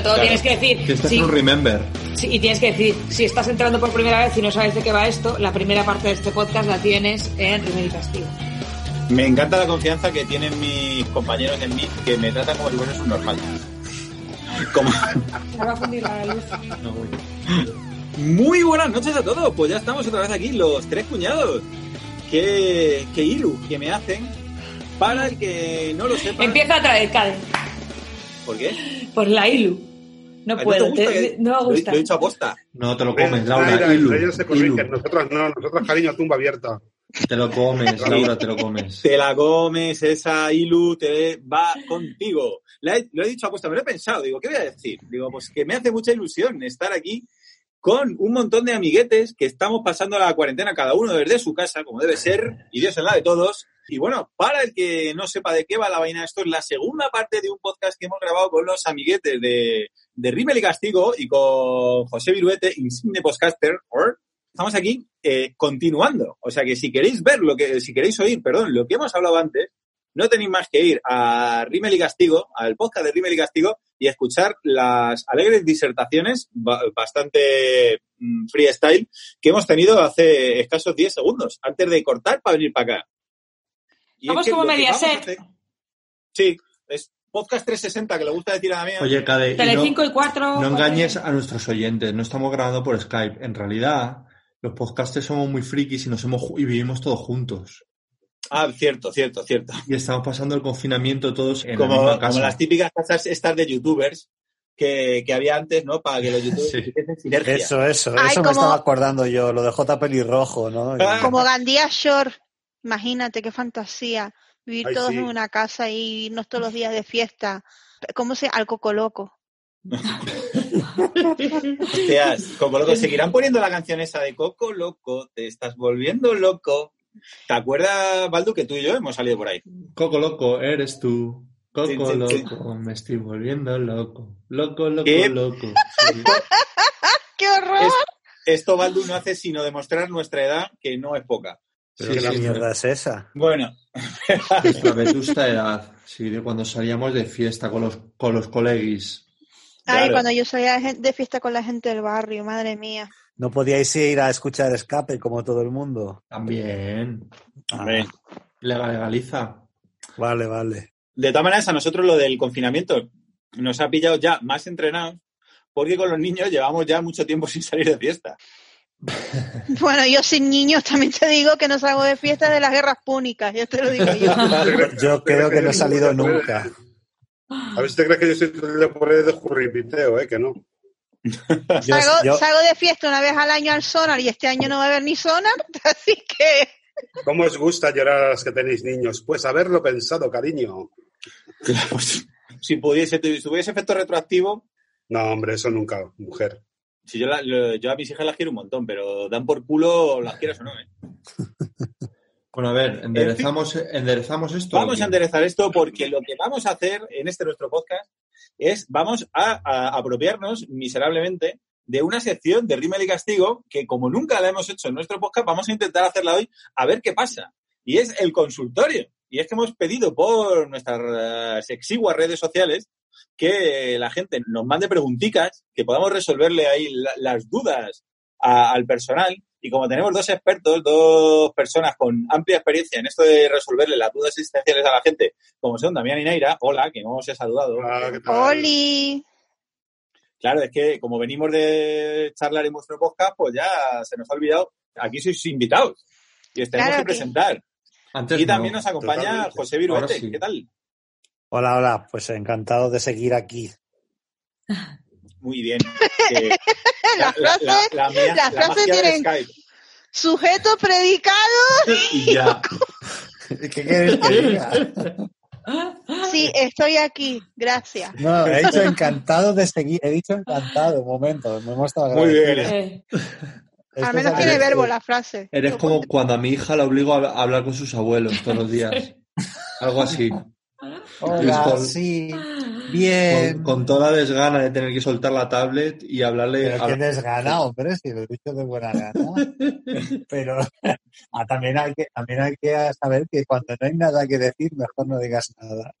sobre todo Claro. tienes que decir. Que este sí, un remember. sí, y tienes que decir, si estás entrando por primera vez y no sabes de qué va esto, la primera parte de este podcast la tienes en y Castigo. Me encanta la confianza que tienen mis compañeros en mí, que me tratan como si fuese un normal. Como... Va a fundir la luz. No, güey. Muy buenas noches a todos, pues ya estamos otra vez aquí, los tres cuñados. Qué, qué ilu que me hacen. Para el que no lo sepa. Empieza a traer, Cade. ¿Por qué? Por la ILU. No te puedo, gusta te- que- no me Lo he- gusta. Lo he dicho a posta. No te lo comes, Laura. Zaira, Ilu, ellos se Ilu. corrigen, nosotros no, nosotros cariño, tumba abierta. Te lo comes, Laura, te lo comes. Te la comes, esa ilu te va contigo. La he- lo he dicho a posta, me lo he pensado. Digo, ¿qué voy a decir? Digo, pues que me hace mucha ilusión estar aquí con un montón de amiguetes que estamos pasando la cuarentena cada uno desde su casa, como debe ser, y Dios en la de todos. Y bueno, para el que no sepa de qué va la vaina, esto es la segunda parte de un podcast que hemos grabado con los amiguetes de, de Rimmel y Castigo y con José Viruete, insigne podcaster. Estamos aquí eh, continuando. O sea que si queréis ver lo que, si queréis oír, perdón, lo que hemos hablado antes, no tenéis más que ir a Rimmel y Castigo, al podcast de Rimmel y Castigo, y escuchar las alegres disertaciones ba- bastante mm, freestyle que hemos tenido hace escasos 10 segundos, antes de cortar para venir para acá. Y Vamos que como Mediaset. hacer- Sí, es podcast 360, que le gusta decir a la mía. Oye, Cade, y no, Telecinco y 4. no engañes a nuestros oyentes. No estamos grabando por Skype. En realidad, los podcasters somos muy frikis y, nos hemos, y vivimos todos juntos. Ah, cierto, cierto, cierto. Y estamos pasando el confinamiento todos en la Como, como casa. las típicas casas estas de youtubers que, que había antes, ¿no? Para que los youtubers Sí. sinergia. Eso, eso, Ay, eso me como- estaba acordando yo, lo de J. Pelirrojo, ¿no? Ah. Como Gandía Shore, imagínate qué fantasía. Vivir Ay, todos sí. en una casa y irnos todos los días de fiesta. ¿Cómo se? Al coco loco. Hostias, como loco, seguirán poniendo la canción esa de Coco Loco, te estás volviendo loco. ¿Te acuerdas, Baldu, que tú y yo hemos salido por ahí? Coco loco, eres tú. Coco Sí, sí, sí. loco, me estoy volviendo loco. Loco, loco, ¿Qué? loco. Sí. ¡Qué horror! Es- esto, Baldu, no hace sino demostrar nuestra edad, que no es poca. ¿Pero Sí, qué sí, mierda es esa? Bueno, Nuestra vetusta edad. Sí, de cuando salíamos de fiesta con los, con los colegis. Ay, claro. cuando yo salía de fiesta con la gente del barrio, madre mía. ¿No podíais ir a escuchar escape como todo el mundo? También. hombre. Legal- Legaliza. Vale, vale. de todas maneras, a nosotros lo del confinamiento nos ha pillado ya más entrenados, porque con los niños llevamos ya mucho tiempo sin salir de fiesta. Bueno, yo sin niños también te digo que no salgo de fiesta de las guerras púnicas, yo te lo digo yo. Yo creo que no he salido nunca. A ver si te crees que yo soy de por ahí de jurripiteo, ¿eh? Que no. Yo, Salgo, yo- salgo de fiesta una vez al año al sonar y este año no va a haber ni sonar, así que ¿Cómo os gusta llorar a las que tenéis niños? Pues haberlo pensado, cariño. Pues, si pudiese, si tuviese efecto retroactivo, No, hombre, eso nunca, mujer. Si yo, la- yo a mis hijas las quiero un montón, pero dan por culo, las quieras o no, ¿eh? Bueno, a ver, enderezamos, enderezamos esto. Vamos a enderezar esto porque lo que vamos a hacer en este nuestro podcast es, vamos a, a apropiarnos miserablemente de una sección de Rímel y Castigo que como nunca la hemos hecho en nuestro podcast, vamos a intentar hacerla hoy a ver qué pasa. Y es el consultorio. Y es que hemos pedido por nuestras eh, exiguas redes sociales que la gente nos mande preguntitas, que podamos resolverle ahí la- las dudas a- al personal. Y como tenemos dos expertos, dos personas con amplia experiencia en esto de resolverle las dudas existenciales a la gente, como son Damián y Naira, hola, que no os he saludado. Hola, ¿qué tal? Oli. Claro, es que como venimos de charlar en vuestro podcast, pues ya se nos ha olvidado. Aquí sois invitados y os tenemos Claro que que- presentar. Antes Y también no. nos acompaña totalmente. José Viruete. Sí. ¿Qué tal? Hola, hola, pues encantado de seguir aquí. Muy bien. Que- La frase, la la frase tiene- Skype. sujeto, predicado. Y ya. ¿Qué quieres que diga? Sí, estoy aquí, gracias. No, he dicho encantado de seguir. He dicho encantado, un momento. Me hemos estado Muy bien. Eh, Al menos es tiene verbo la frase. Eres como cuando a mi hija la obligo a a hablar con sus abuelos todos los días. Algo así. Hola, Con- sí, bien. Con, con toda la desgana de tener que soltar la tablet y hablarle Pero a- qué desgana, hombre, si lo he dicho de buena gana. Pero ah, también, hay que, también hay que saber que cuando no hay nada que decir, mejor no digas nada.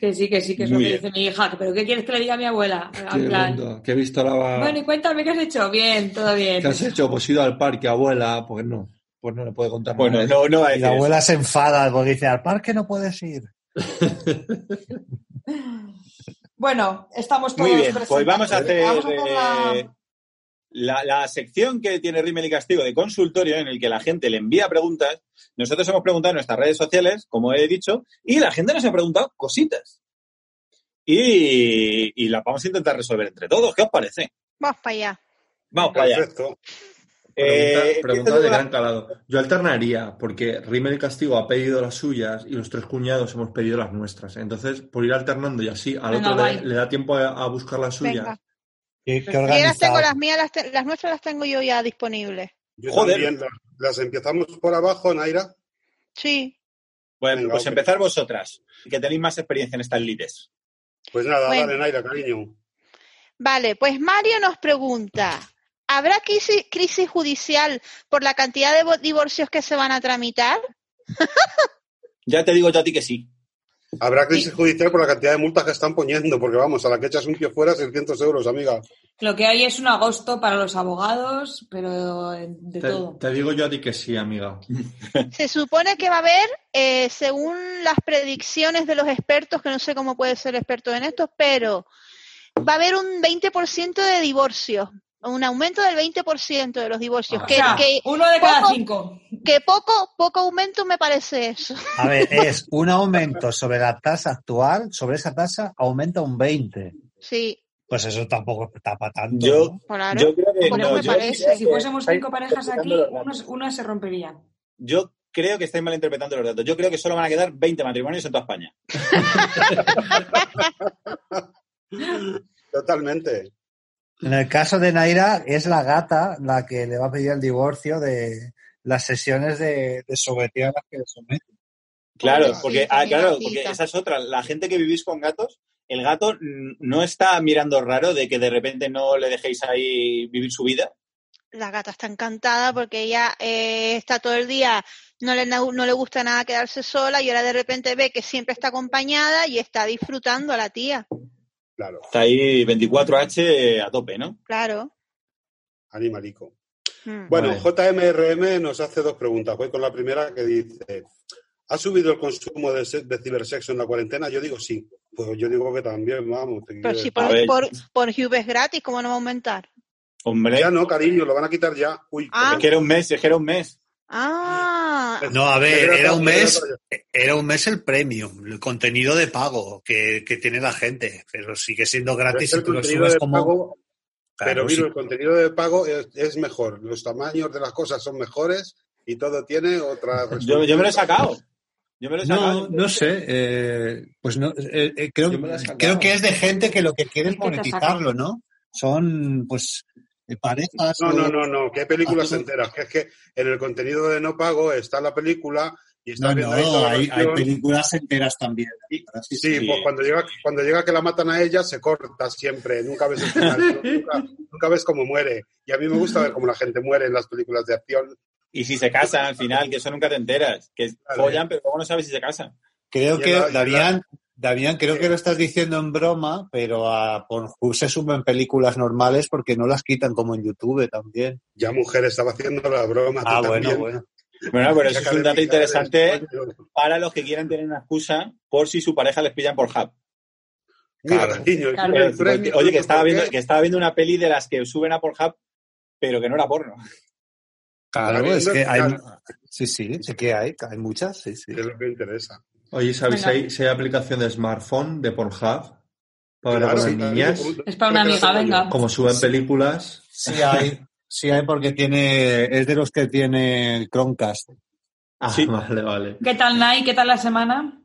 Que sí, que sí, que es lo que bien. dice mi hija. ¿Pero qué quieres que le diga a mi abuela? Qué En plan, lindo, que he visto la... bueno, y cuéntame qué has hecho. Bien, todo bien. ¿Qué has hecho? Pues he ido al parque, abuela. Pues no, pues no le puede contar Bueno, nada. no, no Y decir la abuela se enfada porque dice, al parque no puedes ir. Bueno, estamos todos Muy bien, pues vamos a hacer Vamos a hacer la- eh, la, la sección que tiene Rimmel y Castigo de consultorio en el que la gente le envía preguntas. Nosotros hemos preguntado en nuestras redes sociales, como he dicho, y la gente nos ha preguntado cositas. Y, y las vamos a intentar resolver entre todos. ¿Qué os parece? Vamos para allá. Vamos para allá. Perfecto. Pregunta, Eh, pregunta de yo. gran calado. Yo alternaría, porque Rimmel y Castigo ha pedido las suyas y los tres cuñados hemos pedido las nuestras. Entonces, por ir alternando y así al Venga, otro le, le da tiempo a, a buscar las suyas. Venga. Qué, qué las tengo, organizado. las mías, las, te- las nuestras las tengo yo ya disponibles. Yo Joder. también. Las, las empezamos por abajo, Naira. Sí. Bueno, Venga, pues empezar vosotras, que tenéis más experiencia en estas lides. Pues nada, Bueno. dale, Naira, cariño. Vale, pues Mario nos pregunta, ¿habrá crisis, crisis judicial por la cantidad de vo- divorcios que se van a tramitar? Ya te digo yo a ti que sí. Habrá crisis judicial por la cantidad de multas que están poniendo, porque vamos, a la que echas un pie fuera, 600 euros, amiga. Lo que hay es un agosto para los abogados, pero de Te, todo. te digo yo a ti que sí, amiga. Se supone que va a haber, eh, según las predicciones de los expertos, que no sé cómo puede ser experto en esto, pero va a haber un 20% de divorcios, un aumento del 20% de los divorcios, Ah. O que, sea, que, uno de cada poco- cinco. Que poco, poco aumento me parece eso. A ver, es un aumento sobre la tasa actual, sobre esa tasa aumenta un 20. Sí, Pues eso tampoco está para tanto. Yo- ¿no? claro. Yo creo que Poco no, me yo parece. diría Si fuésemos cinco parejas aquí, unas se romperían. Yo creo que estáis malinterpretando los datos. Yo creo que solo van a quedar 20 matrimonios en toda España. Totalmente. En el caso de Naira, es la gata la que le va a pedir el divorcio de las sesiones de, de a las que le somete. Claro, porque, ah, claro, porque esa es otra. La gente que vivís con gatos, el gato no está mirando raro de que de repente no le dejéis ahí vivir su vida. La gata está encantada porque ella eh, está todo el día, no le, no le gusta nada quedarse sola y ahora de repente ve que siempre está acompañada y está disfrutando a la tía. Claro, Está ahí 24H a tope, ¿no? Claro. animalico. Mm. Bueno, Vale. JMRM nos hace dos preguntas. Voy con la primera que dice, ¿ha subido el consumo de, de cibersexo en la cuarentena? Yo digo sí. Pues yo digo que también, vamos. Pero si por, por, por Hube es gratis, ¿cómo no va a aumentar? Hombre, Ya no, cariño, lo van a quitar ya. Uy, Ah. es que era un mes, es que era un mes. Ah, No, a ver, era un mes, era un mes el premium, el contenido de pago que, que tiene la gente, pero sigue siendo gratis si tú lo subes como... pago, Claro, pero sí. mira, el contenido de pago es, es mejor. Los tamaños de las cosas son mejores y todo tiene otra Yo, yo me lo he sacado. Yo me lo he No, sacado. no sé, eh, pues no, eh, eh, creo, creo que es de gente que lo que quiere es ¿Qué te has monetizarlo, ¿no? Son, pues, eh, parejas. No, o- no, no, no, que hay películas enteras. Que es que en el contenido de no pago está la película y está No, viendo no, ahí hay, películas enteras también. Sí, Así Sí, Sí. pues cuando llega, cuando llega que la matan a ella, se corta siempre. Nunca ves el final, nunca, nunca ves cómo muere. Y a mí me gusta ver cómo la gente muere en las películas de acción. Y si se casan al final, que eso nunca te enteras. Que Vale. follan, pero luego no sabes si se casan. Creo Y que, la- Damián, creo que lo estás diciendo en broma, pero a Pornhub se suben películas normales porque no las quitan como en YouTube también. Ya mujer estaba haciendo la broma. tú Ah, bueno, también. bueno. Bueno, pero eso es un dato interesante para los que quieran tener una excusa por si su pareja les pillan por hub. Mira, Claro. Claro. Oye, que ¿por estaba, viendo, que estaba viendo una peli de las que suben a Pornhub, pero que no era porno. Claro, es que hay, sí, sí, sí que hay, hay muchas, sí, sí. Es lo que interesa. Oye, ¿sabéis si hay, si hay aplicación de smartphone de Pornhub? Para Claro, las sí, niñas, Es para una ¿cómo te amiga, venga. como suben películas. Sí hay, sí hay porque tiene, es de los que tiene Chromecast. Ah, Sí. vale, vale. ¿Qué tal, Nai? ¿Qué tal la semana?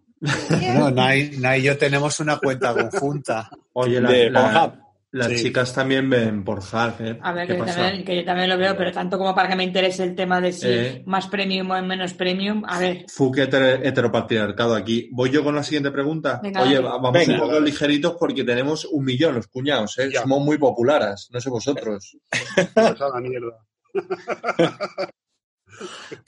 No, Nai, Nai y yo tenemos una cuenta conjunta. Oye, la, de la-. Las Sí. chicas también ven por ¿eh? A ver, ¿Qué que yo, también, que yo también lo veo, pero tanto como para que me interese el tema de si Eh. más premium o menos premium. A ver, Fuck heter- heteropatriarcado aquí. Voy yo con la siguiente pregunta. Venga, Oye, vamos Venga. un poco ligeritos porque tenemos un millón los cuñados, ¿eh? Ya. Somos muy populares, no sé vosotros. Pues a la mierda.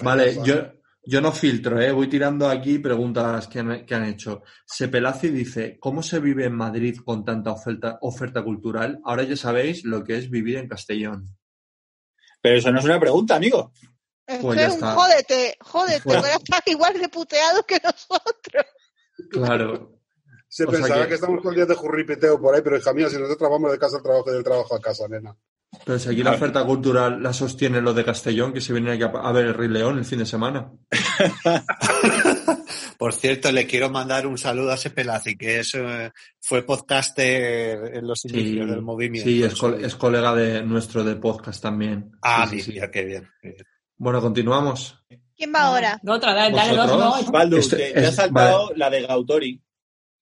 Vale, yo, yo no filtro, ¿eh? Voy tirando aquí preguntas que han, que han hecho. Sepelazi dice, ¿cómo se vive en Madrid con tanta oferta, oferta cultural? Ahora ya sabéis lo que es vivir en Castellón. Pero eso no es una pregunta, amigo. Pues ya es un está. jódete, jódete, Pues- voy a estar igual de puteados que nosotros. Claro. Se O sea pensaba que- que... estamos todo el día de jurripeteo por ahí, pero hija mía, si nosotros vamos de casa al trabajo y del trabajo a casa, nena. Pero si aquí la oferta cultural la sostienen los de Castellón, que se vienen aquí a, ver el Rey León el fin de semana. Por cierto, le quiero mandar un saludo a Sepelazi, que es, eh, fue podcaster en los Sí, inicios del movimiento. sí es, es colega de nuestro de podcast también. Ah, Sí, sí, sí. mira, qué bien. qué bien. Bueno, continuamos. ¿Quién va ahora? otra, dale, dale dos, no. Baldu, Este- te, te es- has saltado la de Gautori.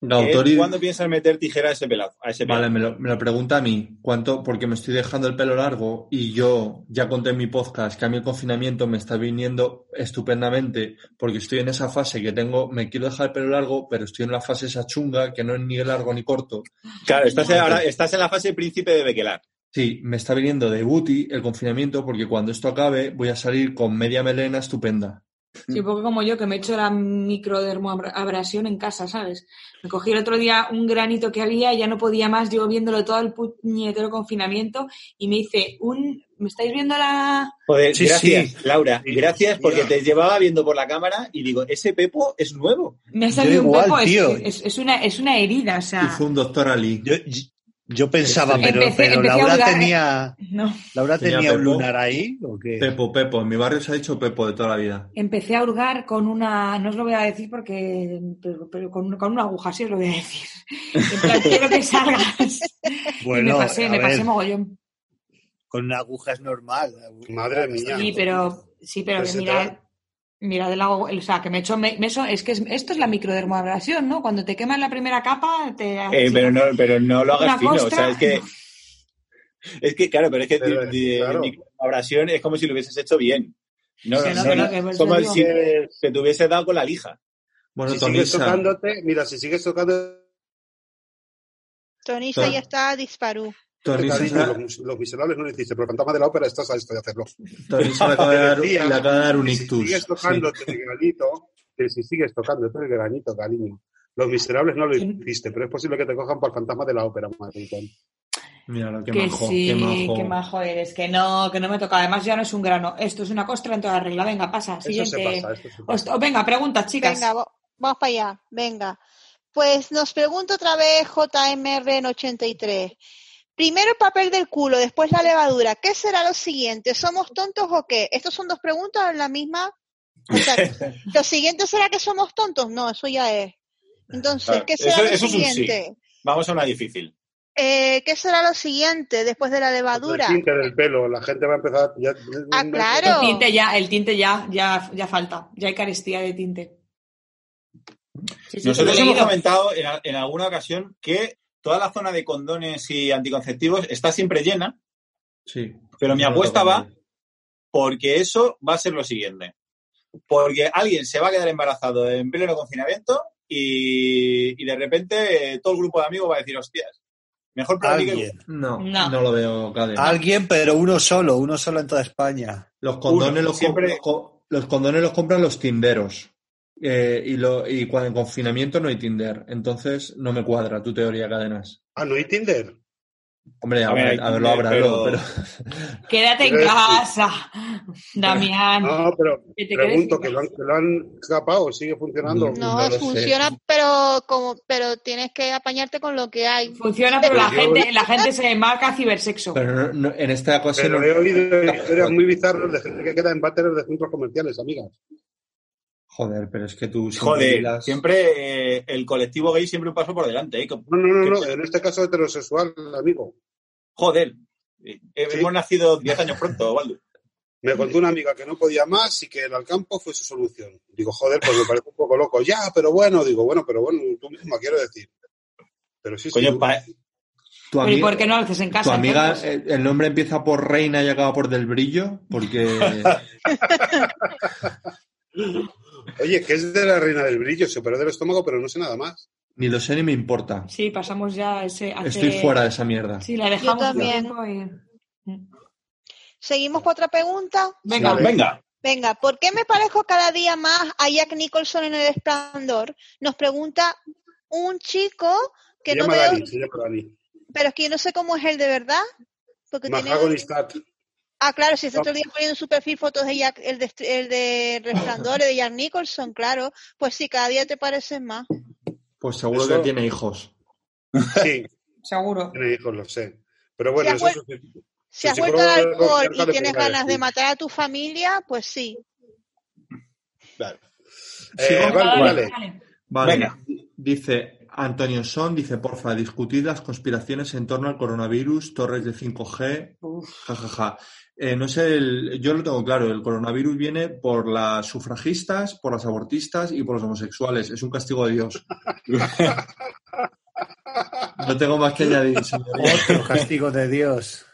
Gautori, ¿Cuándo piensas meter tijera a ese pelazo? A ese vale, me lo, me lo pregunta a mí. ¿Cuánto? Porque me estoy dejando el pelo largo y yo ya conté en mi podcast que a mí el confinamiento me está viniendo estupendamente porque estoy en esa fase que tengo, me quiero dejar el pelo largo, pero estoy en la fase esa chunga que no es ni largo ni corto. Claro, estás, en- ahora, estás en la fase príncipe de Bequelar. Sí, me está viniendo de booty el confinamiento porque cuando esto acabe voy a salir con media melena estupenda. Sí, un poco como yo, que me he hecho la microdermoabrasión en casa, ¿sabes? Me cogí el otro día un granito que había y ya no podía más, llevo viéndolo todo el puñetero confinamiento y me hice un... ¿Me estáis viendo la...? Joder, Sí, gracias, sí. Laura. Sí, gracias porque te llevaba viendo por la cámara y digo, ese Pepo es nuevo. Me ha salido igual, un pepo, es- tío. es, es una, es una herida, o sea... Hizo un doctor Ali. Yo, yo- pensaba, Empecé- pero, pero empecé a Laura ¿eh? tenía, No, Laura Tenía tenía un lunar ahí, ¿o qué? Pepo, Pepo. En mi barrio se ha dicho Pepo de toda la vida. empecé a hurgar con una... No os lo voy a decir porque... Pero, pero con, con una aguja, sí os lo voy a decir. En plan, quiero que salgas. Bueno, y me pasé, a me pasé mogollón. con una aguja es normal. Madre mía. Sí, pero... Sí, pero Pues que mira... Del agua, o sea, que me he hecho, me, me- eso, es que es- esto es la microdermoabrasión, ¿no? Cuando te quemas la primera capa, te... Eh, pero, no, pero no lo hagas fino. O sea, es que. Es que, claro, pero es que Pero, di- claro. microabrasión es como si lo hubieses hecho bien. No, Que no, no, no, que eso como digo. si se te hubiese dado con la lija. Bueno, si sigues tocándote, mira, si sigues tocando, Tonisa Ton- ya está disparú. Cariño, los, los miserables no lo hiciste, pero el fantasma de la ópera estás a esto de hacerlo. Tonisa le acaba de dar, Decía le acaba de dar un que si ictus. sigues tocándote el granito, que si sigues tocándote el granito, cariño. Los miserables no lo hiciste, pero es posible que te cojan por el fantasma de la ópera, maricón. Sí. Míralo, qué que majo, sí, qué majo. qué majo eres, que no, que no me toca. Además ya no es un grano, esto es una costra en toda regla. Venga, pasa, Eso siguiente. se pasa, esto se pasa. Venga, preguntas, chicas. Venga, vamos para allá, venga. Pues nos pregunta otra vez JMR en 83. Primero el papel del culo, después la levadura. ¿Qué será lo siguiente? ¿Somos tontos o qué? ¿Estos son dos preguntas en la misma? O sea, ¿lo siguiente será que somos tontos? No, eso ya es. Entonces, ¿qué será eso- lo eso es un sí. siguiente? Vamos a una difícil. Eh, ¿Qué será lo siguiente después de la El levadura? tinte del pelo, la gente va a empezar. Ya, Ah, El claro. tinte ya, el tinte ya, ya, ya falta. Ya hay carestía de tinte. Sí, sí, Nosotros hemos comentado en alguna ocasión que toda la zona de condones y anticonceptivos está siempre llena, Sí. pero mi apuesta va porque eso va a ser lo siguiente. Porque alguien se va a quedar embarazado en pleno confinamiento y, y de repente eh, todo el grupo de amigos va a decir, hostias, mejor para mí que... Alguien. No, No. no, lo veo, Cade. Alguien, pero uno solo, uno solo en toda España. Los condones, Uno, los, siempre- los co- los condones los compran los tinderos. Eh, y, lo, y cuando en confinamiento no hay Tinder. Entonces no me cuadra tu teoría, cadenas. Ah, no hay Tinder. Hombre, a, A ver, ver, hay a ver, lo habrá, pero- pero... Quédate en casa, Damián. No, pero que te pregunto, ¿que lo, han, que lo han escapado? ¿Sigue funcionando? No. Funciona, pero como, pero tienes que apañarte con lo que hay. Funciona, pero la yo- gente, la gente se marca cibersexo. pero no- no- en esta ocasión... Pero no- he oído historias muy bizarras de gente que queda en váteres de centros comerciales, amigas. Joder, pero es que tú... siempre Joder, siempre eh, el colectivo gay siempre un paso por delante. ¿eh? Que- No, no, no, no, en este caso heterosexual, amigo. Joder, eh, Sí. hemos nacido 10 años pronto, Waldo. Me contó una amiga que no podía más y que el al campo fue su solución. Digo, joder, pues me parece un poco loco. Ya, pero bueno, digo, bueno, pero bueno, tú misma quiero decir. Pero sí, sí. Coño, pa- Tu, Pero ¿y por qué no lo haces en casa? tu amiga, entonces? el nombre empieza por Reina y acaba por Del Brillo, porque Oye, que es de la reina del brillo, se operó del estómago, pero no sé nada más. ni lo sé ni me importa. Sí, pasamos ya ese... hace- Estoy fuera de esa mierda. Sí, la dejamos un también. ¿Seguimos con otra pregunta? Venga, Vale. Venga. Venga, ¿por qué me parezco cada día más a Jack Nicholson en El Resplandor? Nos pregunta un chico que se no llama veo, Dani, se llama Dani. pero es que yo no sé cómo es él de verdad. Porque tiene... Ah, claro, si está todo el día poniendo en su perfil fotos de Jack, el de, el de Resplandor, de Jack Nicholson, claro. Pues sí, cada día te pareces más. Pues seguro Eso- que tiene hijos. Sí, seguro. tiene hijos, lo sé. Pero bueno, ha eso es... Si has vuelto al alcohol y tienes ganas de matar a tu familia, pues sí. Sigo. Eh, vale, vale. Vale. Venga. Dice Antonio Son, dice, porfa, discutid las conspiraciones en torno al coronavirus, torres de 5G, jajaja. Eh, no sé, el- yo lo tengo claro, el coronavirus viene por las sufragistas, por las abortistas y por los homosexuales. Es un castigo de Dios. No tengo más que añadir. Otro castigo de Dios.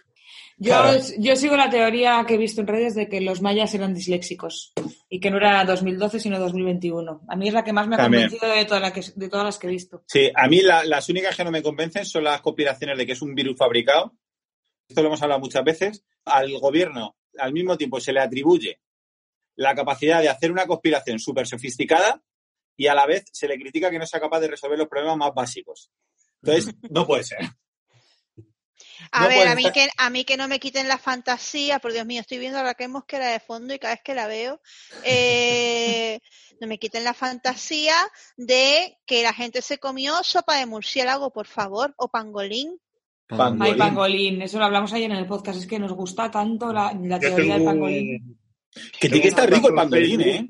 Yo, Claro. yo sigo la teoría que he visto en redes de que los mayas eran disléxicos y que no era 2012 sino 2021. A mí es la que más me ha También. convencido de, toda la que, de todas las que he visto. Sí, a mí la- las únicas que no me convencen son las conspiraciones de que es un virus fabricado. Esto lo hemos hablado muchas veces. Al gobierno, al mismo tiempo, se le atribuye la capacidad de hacer una conspiración súper sofisticada y a la vez se le critica que no sea capaz de resolver los problemas más básicos. Entonces, no puede ser. A No ver, a mí, que, a mí que no me quiten la fantasía, por Dios mío, estoy viendo a Raquel Mosquera de fondo y cada vez que la veo, eh, no me quiten la fantasía de que la gente se comió sopa de murciélago, por favor, o pangolín. Pangolín. Ay, pangolín, eso lo hablamos ayer en el podcast, es que nos gusta tanto la, teoría del pangolín. Que tiene que estar rico el pangolín, ¿eh?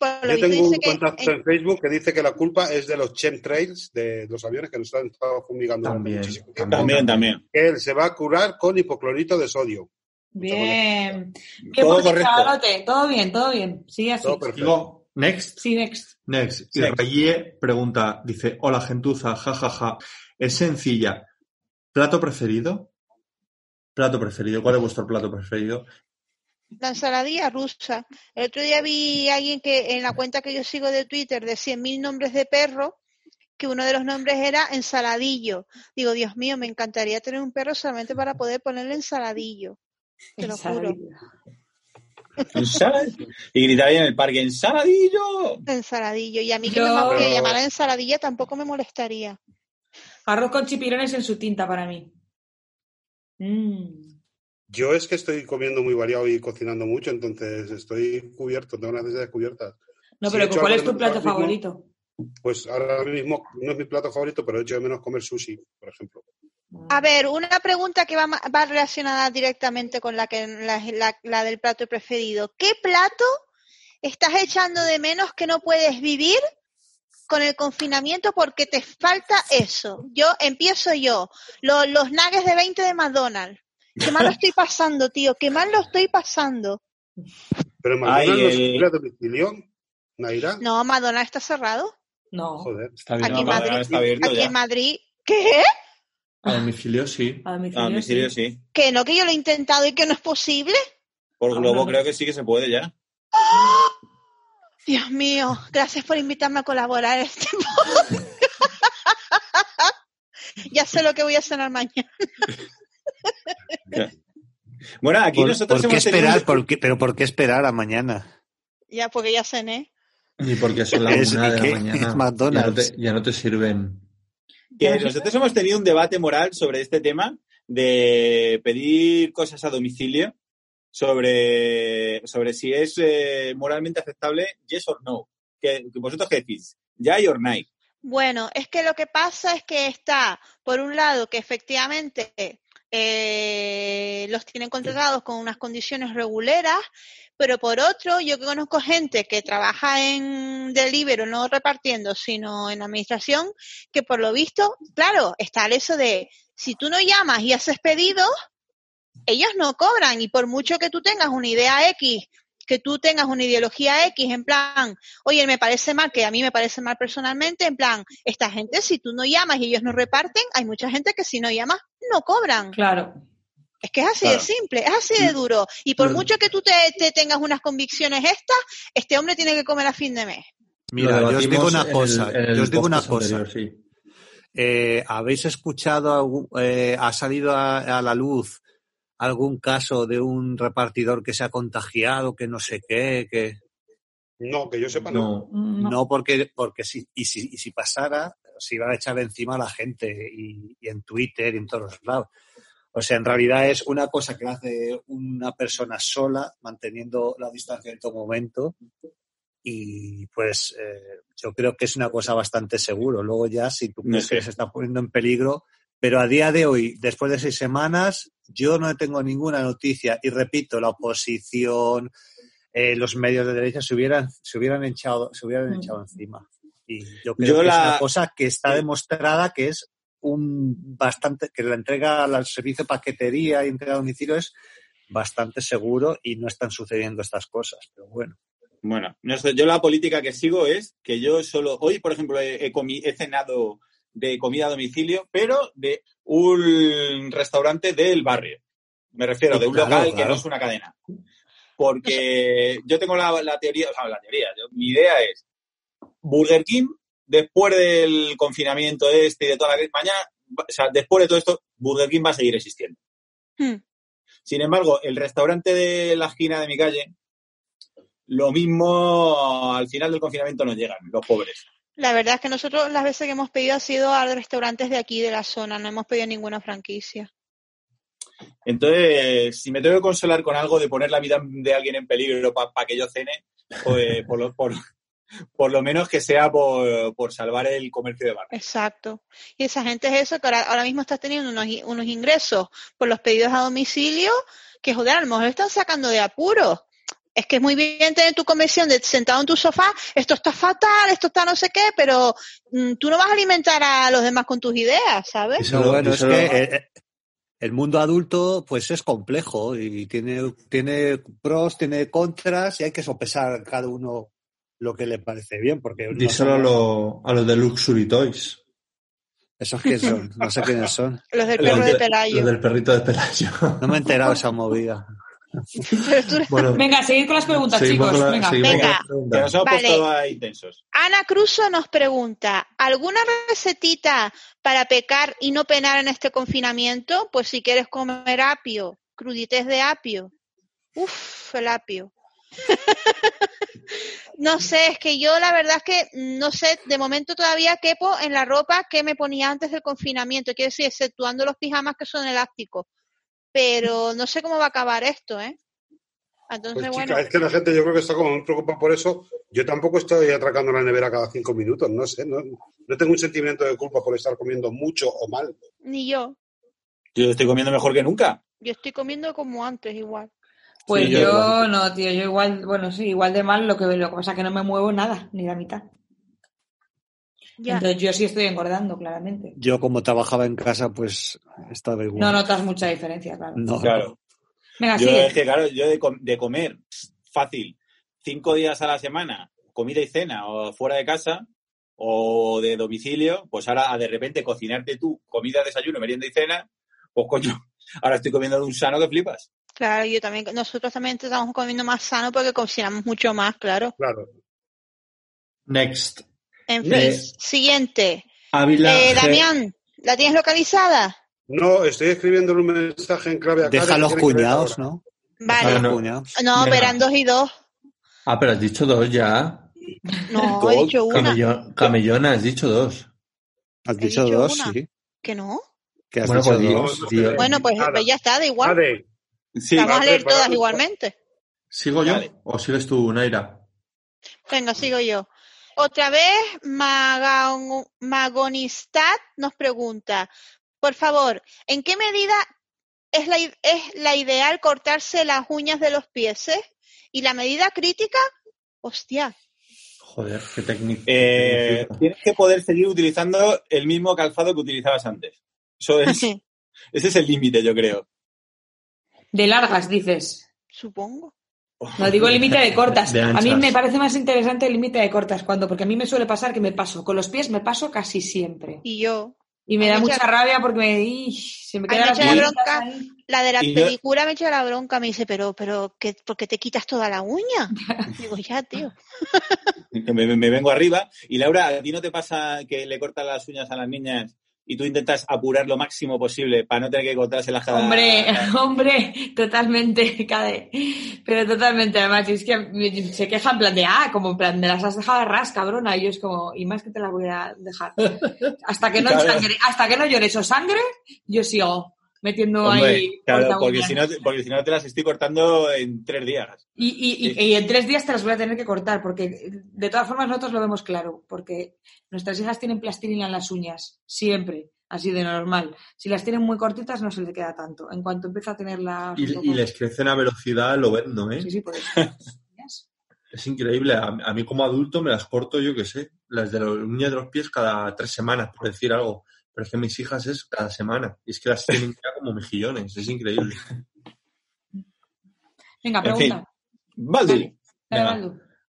Yo tengo un que contacto en- Facebook que dice que la culpa es de los chemtrails, de los aviones que nos han estado fumigando También, muchísimo tiempo. También, también. Él se va a curar con hipoclorito de sodio. Bien. Bien Todo correcto. chavalote, todo bien, todo bien. Sigue así. Todo perfecto. Digo, next. Sí, next. Next. Y Next. Pregunta, dice, hola gentuza, jajaja. Es sencilla. ¿Plato preferido? Plato preferido. ¿Cuál es vuestro plato preferido? la ensaladilla rusa. El otro día vi a alguien que en la cuenta que yo sigo de Twitter de 100.000 nombres de perro, que uno de los nombres era ensaladillo. Digo, Dios mío, me encantaría tener un perro solamente para poder ponerle ensaladillo. Te lo juro. Ensalad- Y gritaría en el parque, ¡ensaladillo! Ensaladillo. Y a mí que me llamara ensaladilla tampoco me molestaría. Arroz con chipirones en su tinta para mí. Mm. Yo es que estoy comiendo muy variado y cocinando mucho, entonces estoy cubierto, tengo las necesidades cubiertas. No, pero he hecho ¿cuál es tu de plato mismo. favorito? Pues ahora mismo no es mi plato favorito, pero echo de menos comer sushi, por ejemplo. A ver, una pregunta que va, relacionada directamente con la, que, la, la- la del plato preferido. ¿Qué plato estás echando de menos que no puedes vivir con el confinamiento porque te falta eso? Yo empiezo yo. Lo- los nuggets de 20 de McDonald's. Qué mal lo estoy pasando, tío. Qué mal lo estoy pasando. Pero en Ay, McDonald's no a domicilio, Naira. No, McDonald's está cerrado. No, Joder. Está bien. Aquí en No, Madrid. está abierto Aquí ya. en Madrid. ¿Qué? A domicilio sí. a domicilio, A domicilio sí. sí. Que no, que yo lo he intentado y que no es posible. Por Ah, Globo no. creo que sí que se puede ya. Dios mío, gracias por invitarme a colaborar en este podcast. ya sé lo que voy a cenar mañana. Bueno, aquí ¿Por, nosotros por qué hemos esperar? ¿Por qué- ¿Pero por qué esperar a mañana? Ya, porque ya cené. Ni porque son las Es- una de la mañana. Es McDonald's. Ya no te, ya no te sirven. que nosotros hemos tenido un debate moral sobre este tema de pedir cosas a domicilio, sobre, sobre si es eh, moralmente aceptable, yes or no. Que, ¿Vosotros qué decís? ¿Ya or nay? Bueno, es que lo que pasa es que está, por un lado, que efectivamente eh, los tienen contratados con unas condiciones reguleras, pero por otro, yo que conozco gente que trabaja en delivery, no repartiendo, sino en administración, que por lo visto, claro, está el eso de, si tú no llamas y haces pedidos, ellos no cobran y por mucho que tú tengas una idea X que tú tengas una ideología X en plan, oye, me parece mal, que a mí me parece mal personalmente, en plan, esta gente, si tú no llamas y ellos no reparten, hay mucha gente que si no llamas, no cobran. Claro. Es que es así Claro. de simple, es así de duro. Y por Claro. mucho que tú te, te tengas unas convicciones estas, este hombre tiene que comer a fin de mes. Mira, yo os digo una el- cosa, el yo os digo una cosa. anterior, sí. Eh, ¿Habéis escuchado, eh, ha salido a, a la luz algún caso de un repartidor que se ha contagiado, que no sé qué, que No, que yo sepa, no. No, No. no, porque, porque si, y si, y si pasara, se iba a echar encima a la gente y, y en Twitter y en todos los lados. O sea, en realidad es una cosa que hace una persona sola, manteniendo la distancia en todo momento. Y pues eh, yo creo que es una cosa bastante seguro. Luego ya, si tú No crees sé. que se está poniendo en peligro, pero a día de hoy, después de seis semanas, yo no tengo ninguna noticia. Y repito, la oposición, eh, los medios de derecha se hubieran, se hubieran echado, se hubieran Mm. echado encima. Y yo creo Yo que es una cosa que está demostrada que es un bastante, que la entrega al servicio de paquetería y entrega a domicilio es bastante seguro y no están sucediendo estas cosas. Pero bueno. Bueno, no sé, yo la política que sigo es que yo solo, hoy por ejemplo he, he comi- he cenado de comida a domicilio, pero de un restaurante del barrio. Me refiero, Sí, de un claro, local que no es una cadena. Porque yo tengo la, la teoría, o sea, la teoría, yo- mi idea es Burger King, después del confinamiento este y de toda la mañana, o sea, después de todo esto, Burger King va a seguir existiendo. Hmm. Sin embargo, el restaurante de la esquina de mi calle, lo mismo al final del confinamiento no llegan, los pobres. La verdad es que nosotros las veces que hemos pedido ha sido a restaurantes de aquí, de la zona, no hemos pedido ninguna franquicia. Entonces, si me tengo que consolar con algo de poner la vida de alguien en peligro para que yo cene, pues por lo, por, por lo menos que sea por, por salvar el comercio de barrio. Exacto. Y esa gente es eso, que ahora, ahora mismo estás teniendo unos, unos ingresos por los pedidos a domicilio que, joder, a lo mejor están sacando de apuros. Es que es muy bien tener tu convención de sentado en tu sofá, esto está fatal, esto está no sé qué, pero mm, tú no vas a alimentar a los demás con tus ideas, ¿sabes? Díselo- No, bueno, es que el mundo adulto pues es complejo y tiene, tiene pros, tiene contras y hay que sopesar cada uno lo que le parece bien, porque no díselo a, somos- lo- a los de Luxury Toys. ¿Esos quiénes son? No sé quiénes son. Los del Los perro de- de Pelayo. Los del perrito de Pelayo. No me he enterado de esa movida. Bueno, Venga, seguid con las preguntas, chicos. la- Venga. seguimos con Venga. las Que preguntas. nos hemos Vale. puesto ahí intensos. Ana Cruzo nos pregunta, ¿alguna recetita para pecar y no penar en este confinamiento? Pues si quieres comer apio, crudités de apio. Uf, el apio. no sé, es que yo la verdad es que no sé, de momento todavía quepo en la ropa que me ponía antes del confinamiento, quiero decir, exceptuando los pijamas que son elásticos. Pero no sé cómo va a acabar esto, ¿eh? Entonces, Pues bueno. es que la gente yo creo que está como muy preocupada por eso. Yo tampoco estoy atracando la nevera cada cinco minutos, no sé, no, no tengo un sentimiento de culpa por estar comiendo mucho o mal. Ni yo. Yo estoy comiendo mejor que nunca. Yo estoy comiendo como antes igual. Pues Sí, yo yo, igual. no, tío, yo igual, bueno, sí, igual de mal, lo que, lo que pasa es que no me muevo nada, ni la mitad. Ya. Entonces yo sí estoy engordando, claramente. Yo como trabajaba en casa, pues estaba igual. No notas mucha diferencia, claro. No. Claro. Venga, Yo sigue. es que, claro, yo de, com- de comer fácil cinco días a la semana, comida y cena, o fuera de casa, o de domicilio, pues ahora a de repente cocinarte tú comida, desayuno, merienda y cena, pues coño, ahora estoy comiendo de un sano que flipas. Claro, yo también, nosotros también estamos comiendo más sano porque cocinamos mucho más, claro. Claro. Next. En fin, Eh, siguiente. Ávila Eh. Damián, ¿la tienes localizada? No, estoy escribiendo un mensaje en clave acá. Deja los cuñados. ¿no? Vale. Deja no. los cuñados. No, Venga. verán dos y dos. Ah, pero has dicho dos ya. No, he dicho una. Camellona, has dicho dos. Has dicho dicho dos, una. sí. ¿Que no? Que has Bueno, dicho pues dos. Bueno, pues Nada. ya está, da igual. Vale, Sí, Vamos a leer todas igualmente. ¿Sigo yo o sigues tú, Naira? Venga, sigo yo. Otra vez, Maga- Magonistat nos pregunta, por favor, ¿en qué medida es la, i- es la ideal cortarse las uñas de los pies? eh? ¿Y la medida crítica? Hostia, Joder, qué técnico. Eh, tienes que poder seguir utilizando el mismo calzado que utilizabas antes. Eso es, ese es el límite, yo creo. De largas, dices. supongo. No digo el límite de cortas. De a mí me parece más interesante el límite de cortas cuando, porque a mí me suele pasar que me paso con los pies, me paso casi siempre. Y yo. Y me da mucha rabia porque me, ¡ih! se me queda me la uñitas bronca. ahí. La de la Y yo- pedicura me echa la bronca, me dice, pero, pero, ¿qué, ¿por qué te quitas toda la uña? Digo, ya, tío. Que me, me vengo arriba. Y Laura, ¿a ti no te pasa que le cortan las uñas a las niñas y tú intentas apurar lo máximo posible para no tener que cortárselas cada... Hombre, hombre, totalmente, Cade. Pero totalmente, además, y es que se queja en plan de, ah, como en plan, me las has dejado ras, cabrona. Y yo es como, y más que te las voy a dejar. Hasta que no sangre, hasta que no llores o sangre, yo sigo metiendo Hombre, ahí. claro, porque si, no, te- porque si no te las estoy cortando en tres días. Y, y, y, y en tres días te las voy a tener que cortar, porque de todas formas nosotros lo vemos claro, porque nuestras hijas tienen plastilina en las uñas, siempre, así de normal. Si las tienen muy cortitas no se le queda tanto. En cuanto empieza a tener las... un Y, poco- y les crecen a velocidad lo vendo, ¿eh? Sí, sí, por eso. Es increíble. A, a mí como adulto me las corto, yo qué sé, las de las uñas de los pies cada tres semanas, por decir algo. Pero es que mis hijas es cada semana. Y es que las tienen ya como mejillones. Es increíble. Venga, En fin. pregunta. Valdi.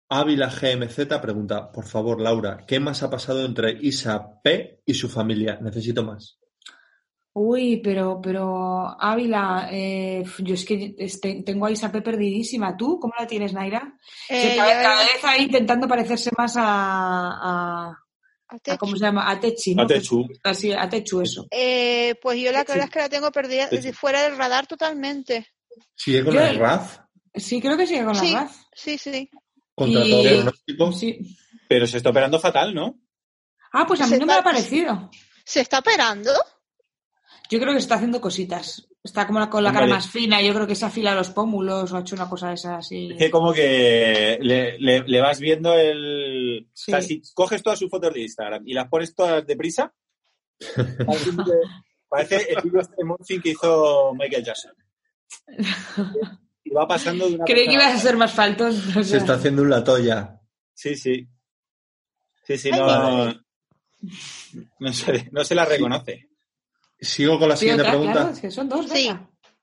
Ávila GMZ pregunta, por favor, Laura, ¿qué más ha pasado entre Isa P y su familia? Necesito más. Uy, pero, pero, Ávila, eh, yo es que este, tengo a Isapé perdidísima. ¿Tú cómo la tienes, Naira? Eh, cada, vez ahí intentando parecerse más a, a, a a- Techu. ¿cómo se llama? A Techi, ¿no? A Techu. Así, a Techu, eso. Eh, pues yo la verdad es que la tengo perdida Techu. de fuera del radar totalmente. ¿Sigue con Yo- el RAF? Sí, creo que sigue con Sí. la RAF. Sí, sí. ¿Contra Y- todo pronóstico? Sí. Pero se está operando fatal, ¿no? Ah, pues a mí Se no me ha está- parecido. ¿Se está operando? Yo creo que está haciendo cositas. Está como la- con la cara Hombre. más fina. Yo creo que se afila los pómulos o ha hecho una cosa de esas así. Es que como que le, le- le vas viendo el... Sí. O sea, si coges todas sus fotos de Instagram y las pones todas deprisa, parece, el vídeo este morphing que hizo Michael Jackson. Y va pasando de una Creí que ibas a ser más faltón. o Se está haciendo un latoya. Sí, sí. Sí, sí, Ay, no... No se, no se la reconoce. Sigo con la siguiente pregunta. claro, es que son dos, Sí.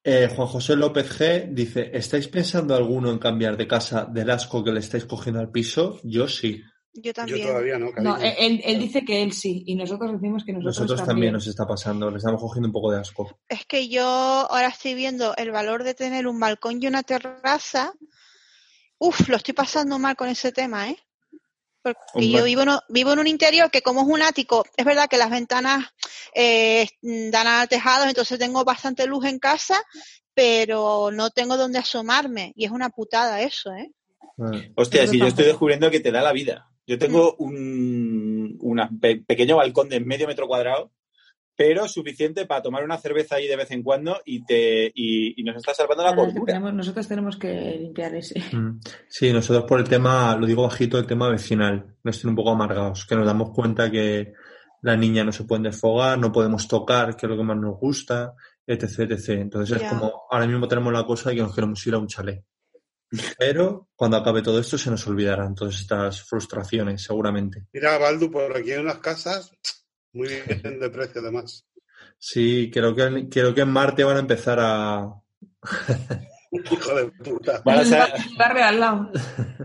Eh, Juan José López G dice, ¿estáis pensando alguno en cambiar de casa del asco que le estáis cogiendo al piso? Yo sí. Yo Yo también. todavía no. No, él, él- él dice que él sí, y nosotros decimos que nosotros, Nosotros también también. nos está pasando, le estamos cogiendo un poco de asco. Es que yo ahora estoy viendo el valor de tener un balcón y una terraza. Uf, lo estoy pasando mal con ese tema, ¿eh? Porque yo vivo en, un- vivo en un interior que como es un ático, es verdad que las ventanas eh, dan al tejado, entonces tengo bastante luz en casa, pero no tengo donde asomarme. Y es una putada eso, ¿eh? Eh, Hostia, si yo estoy descubriendo que te da la vida. Yo tengo un una pe- pequeño balcón de medio metro cuadrado, pero suficiente para tomar una cerveza ahí de vez en cuando y te y, y nos está salvando la cordura. tenemos- nosotros tenemos que limpiar ese. Mm. Sí, nosotros por el tema, lo digo bajito, el tema vecinal, nos tiene un poco amargados, que nos damos cuenta que la niña no se puede desfogar, no podemos tocar, que es lo que más nos gusta, etc, etc. Entonces es como, ahora mismo tenemos la cosa de que nos queremos ir a un chalet. Pero cuando acabe todo esto se nos olvidarán todas estas frustraciones, seguramente. Mira, Baldu, por aquí hay unas casas muy bien de precio, además. Sí, creo que, creo que en Marte van a empezar a... Hijo de puta. Van a, El sa- bar- el barrio de al lado.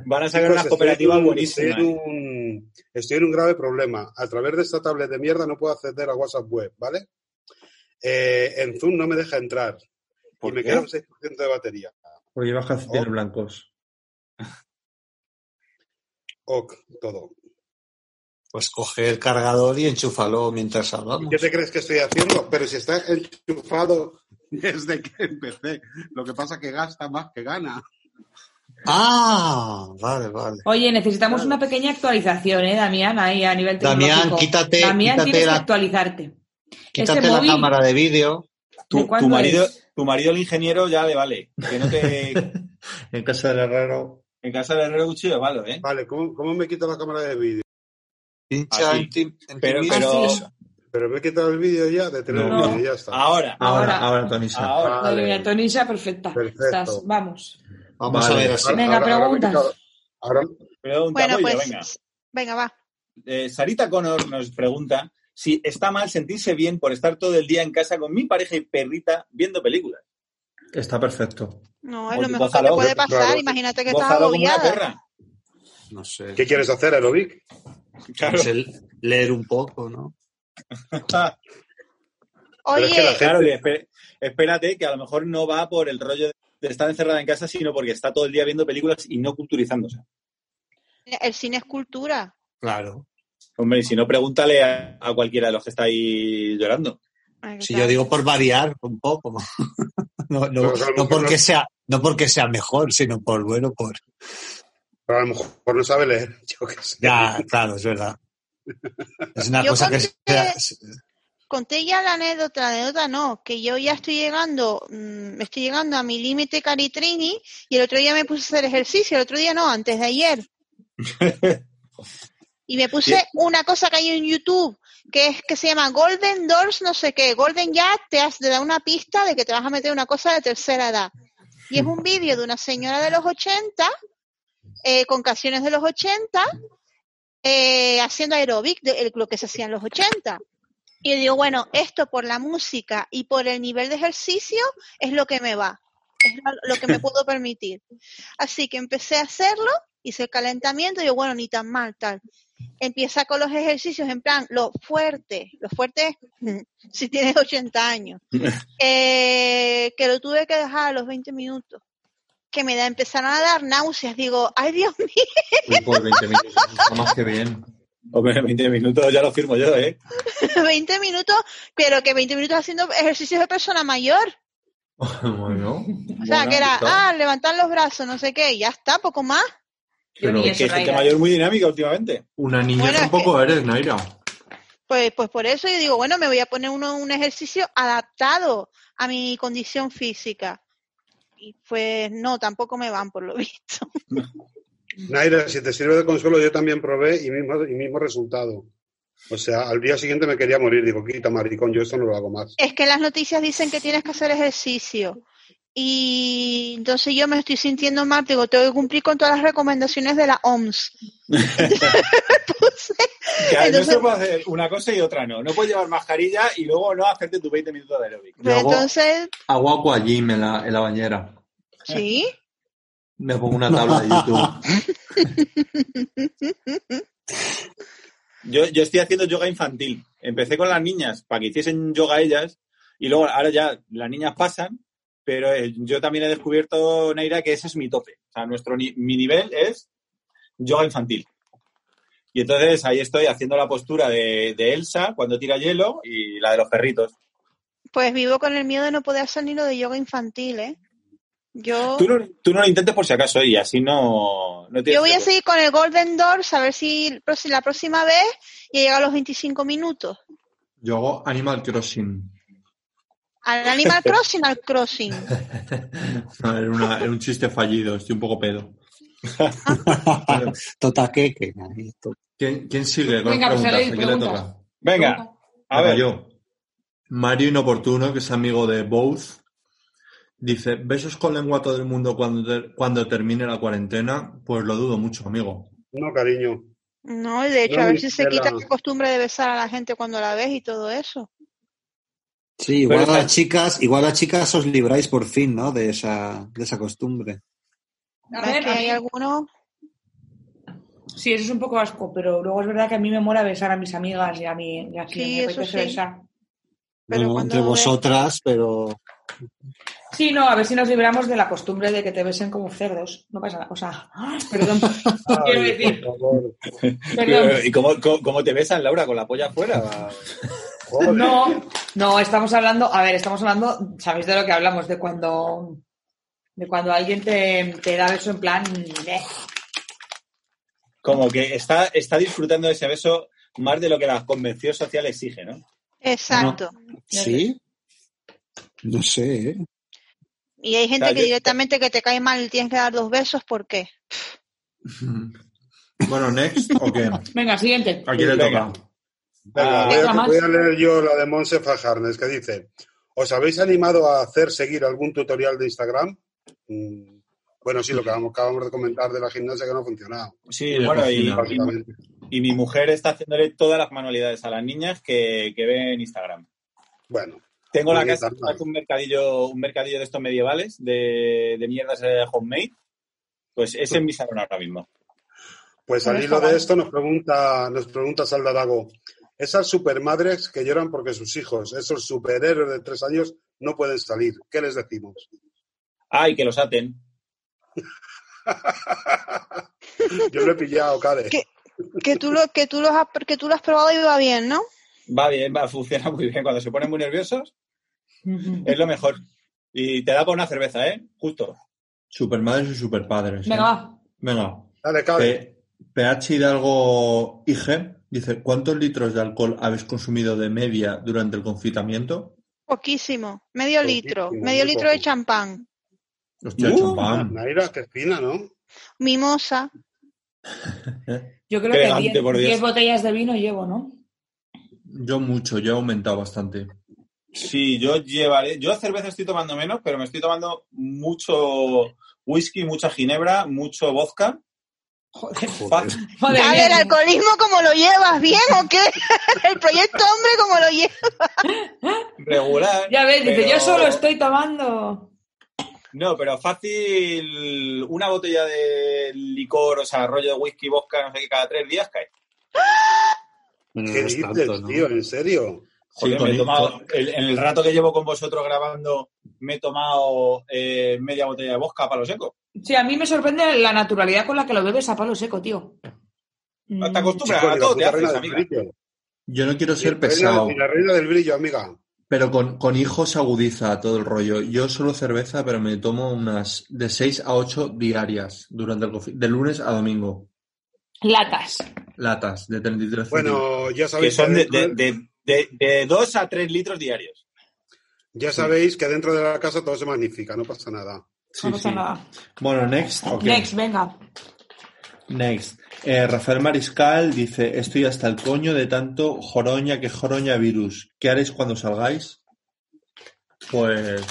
van a sacar unas estoy cooperativas en un- buenísimas. Estoy en, un, estoy en un grave problema. A través de esta tablet de mierda no puedo acceder a WhatsApp web, ¿vale? Eh, en Zoom no me deja entrar. Y ¿Por me queda un 6% de batería. Porque llevas Oh. blancos. Ok, todo. Pues coge el cargador y enchúfalo mientras hablamos. ¿Qué te crees que estoy haciendo? Pero si está enchufado desde que empecé. Lo que pasa es que gasta más que gana. Ah, vale, vale. Oye, necesitamos una pequeña actualización, ¿eh, Damián? Ahí a nivel Damián, tecnológico. quítate- Damián, quítate tienes la- que actualizarte. Quítate Ese la móvil- cámara de vídeo. ¿De Tu, tu marido, es? tu marido, el ingeniero, ya le vale. Que no te. En casa del herrero. en casa del herrero cuchillo, vale, ¿eh? Vale, ¿cómo, cómo me quito la cámara de vídeo? Pincha Así. en ti, en ti Pero, mismo. pero. Pero me he quitado el vídeo ya, de tener No. el vídeo y ya está. Ahora. Ahora, Ahora. Tonisa. Ahora. Mía, Tonisa, perfecta. Estás, vamos. Vamos Vale. a ver así. Venga, preguntas. ahora, Pregunta, Bueno, yo, pues venga. venga, va. Eh, Sarita Connor nos pregunta si está mal sentirse bien por estar todo el día en casa con mi pareja y perrita viendo películas. Está perfecto. No, es lo mejor que te puede claro. pasar. Imagínate que estás agobiada. No sé. ¿Qué quieres hacer, Aerobic? Claro. No sé, leer un poco, ¿no? Pero es que la Oye, Claro, espé- espérate que a lo mejor no va por el rollo de estar encerrada en casa, sino porque está todo el día viendo películas y no culturizándose. el cine es cultura. Claro. Hombre, y si no, pregúntale a, a cualquiera de los que está ahí llorando. Si yo digo por variar un poco. No, no, porque sea, no porque sea mejor, sino por bueno, por. Pero a lo mejor no sabe leer. Yo qué sé. Ya, claro, es verdad. Es una Yo cosa que conté- sea. Conté ya la anécdota, la anécdota no, que yo ya estoy llegando, mm, estoy llegando a mi límite caritrini y el otro día me puse a hacer ejercicio, el otro día no, antes de ayer. Y me puse una cosa que hay en YouTube, que es que se llama Golden Doors, no sé qué. Golden ya te, has- te da una pista de que te vas a meter una cosa de tercera edad. Y es un vídeo de una señora de los 80, eh, con canciones de los 80, eh, haciendo aeróbic, lo que se hacía en los 80. Y yo digo, bueno, esto por la música y por el nivel de ejercicio es lo que me va, es lo- que me puedo permitir. Así que empecé a hacerlo, hice el calentamiento y digo, bueno, ni tan mal, tal. Empieza con los ejercicios en plan, lo fuerte, lo fuerte si tienes 80 años, Eh, que lo tuve que dejar a los 20 minutos, que me da, empezaron a dar náuseas, digo, ay Dios mío, Uy, pues 20 minutos. Está más que bien. Hombre, 20 minutos ya lo firmo yo, ¿eh? 20 minutos, pero que 20 minutos haciendo ejercicios de persona mayor. bueno. O sea, bueno, que era, ah, levantar los brazos, no sé qué, y ya está, poco más. Pero Es que eso, gente mayor muy dinámica últimamente. Una niña Bueno, es tampoco eres, Naira. Pues, pues por eso yo digo, bueno, me voy a poner uno, un ejercicio adaptado a mi condición física. Y pues no, tampoco me van por lo visto. Naira, si te sirve de consuelo, yo también probé y mismo, y mismo resultado. O sea, al día siguiente me quería morir. Digo, quita maricón, yo esto no lo hago más. Es que las noticias dicen que tienes que hacer ejercicio. Y entonces yo me estoy sintiendo mal, digo, tengo que cumplir con todas las recomendaciones de la OMS. Que no Entonces- se puede hacer una cosa y otra no. No puedes llevar mascarilla y luego no hacerte tus 20 minutos de aeróbic. pues entonces, Hago agua gym en la, en la bañera. sí, Me pongo una tabla de YouTube. Yo, yo estoy haciendo yoga infantil. Empecé con las niñas para que hiciesen yoga ellas y luego ahora ya las niñas pasan, pero eh, yo también he descubierto, Neira, que ese es mi tope. O sea, nuestro ni- mi nivel es yoga infantil. Y entonces ahí estoy haciendo la postura de, de Elsa cuando tira hielo y la de los perritos. pues vivo con el miedo de no poder hacer ni lo de yoga infantil, ¿eh? Yo, Tú no, tú no lo intentes por si acaso y así no, no tienes yo voy a seguir con el Golden Doors a ver si la próxima vez ya llega a los 25 minutos. Yo hago Animal Crossing. Al Animal Crossing, al Crossing. Era, una- era un chiste fallido, estoy un poco pedo. Totaqueque. ¿Quién, quién sigue con Venga, pues a preguntas? ¿A quién le toca? Venga, a ver. yo. Mario Inoportuno, que es amigo de Both, dice, besos con lengua a todo el mundo cuando, cuando termine la cuarentena. Pues lo dudo mucho, amigo. No, cariño. No, y de hecho, No, a ver si se quita la costumbre de besar a la gente cuando la ves y todo eso. Sí, igual Pero a las chicas, igual a las chicas os libráis por fin, ¿no? De esa, de esa costumbre. A Es ver, hay algunos... Sí, eso es un poco asco, pero luego es verdad que a mí me mola besar a mis amigas y a mí y a quien Sí, me eso sí. besar. Pero No, entre ves- vosotras, pero Sí, no, a ver si nos libramos de la costumbre de que te besen como cerdos. No pasa nada. O sea, perdón. Quiero decir, por favor. perdón. ¿Y cómo, cómo, cómo te besan, Laura? ¿Con la polla afuera? No, no, estamos hablando, a ver, estamos hablando, sabéis de lo que hablamos, de cuando de cuando alguien te, te da beso en plan, eh, Como que está, está disfrutando de ese beso más de lo que la convención social exige, ¿no? Exacto. sí. No sé, ¿eh? Y hay gente O sea, que yo- directamente que te cae mal y tienes que dar dos besos, ¿por qué? Bueno, next, ¿o qué? venga, siguiente. ¿A quién le Venga. toca? Venga, Ah, voy, a, más. voy a leer yo la de Monse Fajarnes, que dice, ¿os habéis animado a hacer seguir algún tutorial de Instagram? Mm, bueno, sí, lo que acabamos- acabamos de comentar de la gimnasia que no ha funcionado. Sí, bueno, y, y- y mi mujer está haciéndole todas las manualidades a las niñas que, que ve en Instagram. Bueno, Tengo la casa, un mercadillo, un mercadillo de estos medievales, de, de mierdas eh, homemade. Pues ese es mi salón ahora mismo. Pues al hilo de esto nos pregunta, nos pregunta Saldadago, esas supermadres que lloran porque sus hijos, esos superhéroes de tres años, no pueden salir. ¿Qué les decimos? Ay, que los aten. Yo lo he pillado, Cade. ¿Qué? Que tú lo, que tú los has, que tú lo has probado y va bien, ¿no? Va bien, va, funciona muy bien. Cuando se ponen muy nerviosos, es lo mejor. Y te da por una cerveza, ¿eh? Justo. Supermadres y superpadres. ¿eh? Venga. Venga. Dale, Cade. P- PH Hidalgo IG dice, ¿cuántos litros de alcohol habéis consumido de media durante el confinamiento? Poquísimo. Medio litro. Medio litro de champán. Hostia, Uh, champán. Naira, qué fina, ¿no? Mimosa. Yo creo Qué que elegante, 10 por Dios. 10 botellas de vino llevo, ¿no? Yo mucho, yo he aumentado bastante. Sí, yo llevaré. Yo cerveza estoy tomando menos, pero me estoy tomando mucho whisky, mucha ginebra, mucho vodka. Joder. Madre A ver, el alcoholismo, ¿cómo lo llevas? ¿Bien o qué? El proyecto hombre, ¿cómo lo llevas? regular. Ya ves, dice, pero- yo solo estoy tomando. No, pero fácil. Una botella de licor, o sea, rollo de whisky, vodka, no sé qué, cada tres días cae. Bueno, ¿Qué dices, tanto, ¿no? tío? ¿En serio? Joder, con me he el- tomado, el- en el rato que llevo con vosotros grabando, me he tomado eh, media botella de vodka a palo seco. Sí, a mí me sorprende la naturalidad con la que lo bebes a palo seco, tío. Mm. Te acostumbras, Chico, a todo te haces, amiga. Yo no quiero ser la pesado, Y la reina del brillo, amiga. pero con, con hijos agudiza todo el rollo. Yo solo cerveza, pero me tomo unas de 6 a 8 diarias durante el de lunes a domingo. Latas. Latas de 33 centímetros. Bueno, ya Que sabéis son de, dentro de, de, de, de dos a tres litros diarios. Ya sabéis que dentro de la casa todo se magnifica, no pasa nada. Sí, no pasa sí. nada. Bueno, next. Next, venga. Next. Eh, Rafael Mariscal dice, estoy hasta el coño de tanto joroña que joroña virus. ¿Qué haréis cuando salgáis? Pues,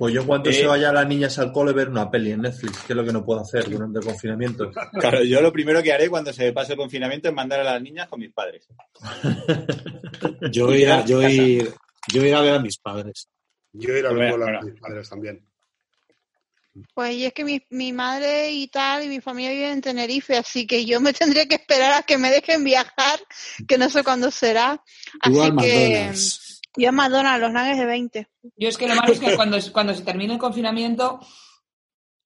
pues yo cuando Eh. se vaya las niñas al cole ver una peli en Netflix, que es lo que no puedo hacer durante el confinamiento. Claro, yo lo primero que haré cuando se pase el confinamiento es mandar a las niñas con mis padres. Yo ir, a, yo, ir, yo ir a ver a mis padres. Yo ir a ver bola a bueno. mis padres también. Pues y es que mi, mi madre y tal y mi familia viven en Tenerife, así que yo me tendría que esperar a que me dejen viajar, que no sé cuándo será. Así que McDonald's. Yo a McDonald's, los nuggets de 20. Yo es que lo malo es que cuando, cuando se termine el confinamiento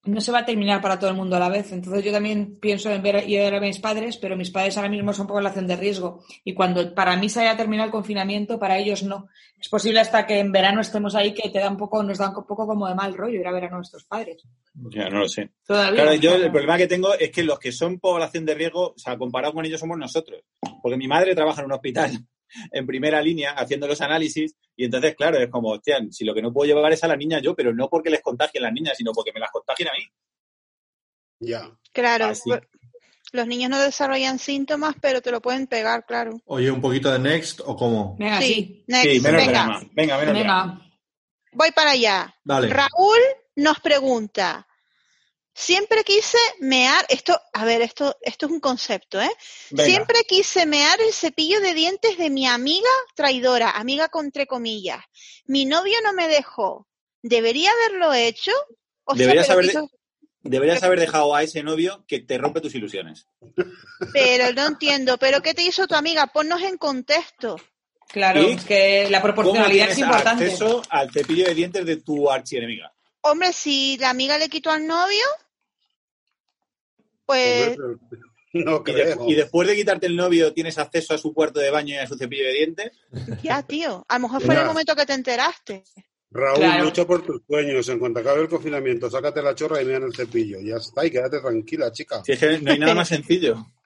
no se va a terminar para todo el mundo a la vez. Entonces yo también pienso en ver ir a ver a mis padres, pero mis padres ahora mismo son población de riesgo. Y cuando para mí se haya terminado el confinamiento, para ellos no. Es posible hasta que en verano estemos ahí que te da un poco, nos da un poco como de mal rollo ir a ver a nuestros padres. Ya, no lo sé. Todavía. Claro, yo el problema que tengo es que los que son población de riesgo, o sea, comparado con ellos somos nosotros. Porque mi madre trabaja en un hospital en primera línea haciendo los análisis y entonces, claro, es como, hostia, si lo que no puedo llevar es a las niñas yo, pero no porque les contagien las niñas, sino porque me las contagien a mí. Ya. Claro, Así. pues, los niños no desarrollan síntomas, pero te lo pueden pegar, claro. Oye, ¿un poquito de next o cómo? Venga, sí, sí. next, Sí, menos venga, drama. Venga, menos drama. Venga. voy para allá. Dale. Raúl nos pregunta, siempre quise mear, esto, a ver, esto, esto es un concepto, ¿eh? Venga. Siempre quise mear el cepillo de dientes de mi amiga traidora, amiga con entre comillas. Mi novio no me dejó. ¿Debería haberlo hecho? O sea, Deberías haber- Deberías haber dejado a ese novio que te rompe tus ilusiones. pero no entiendo, ¿pero qué te hizo tu amiga? Ponnos en contexto. Claro, que la ¿Cómo proporcionalidad es tienes importante. acceso al cepillo de dientes de tu archienemiga? Hombre, si la amiga le quitó al novio, pues no Y, de- creo. y después de quitarte el novio, ¿tienes acceso a su cuarto de baño y a su cepillo de dientes? ya, tío, a lo mejor fue en el momento que te enteraste. Raúl, Claro. lucha por tus sueños. En cuanto acabe el confinamiento, sácate la chorra y mira en el cepillo. Ya está, y quédate tranquila, chica. Si es que no hay nada más sencillo.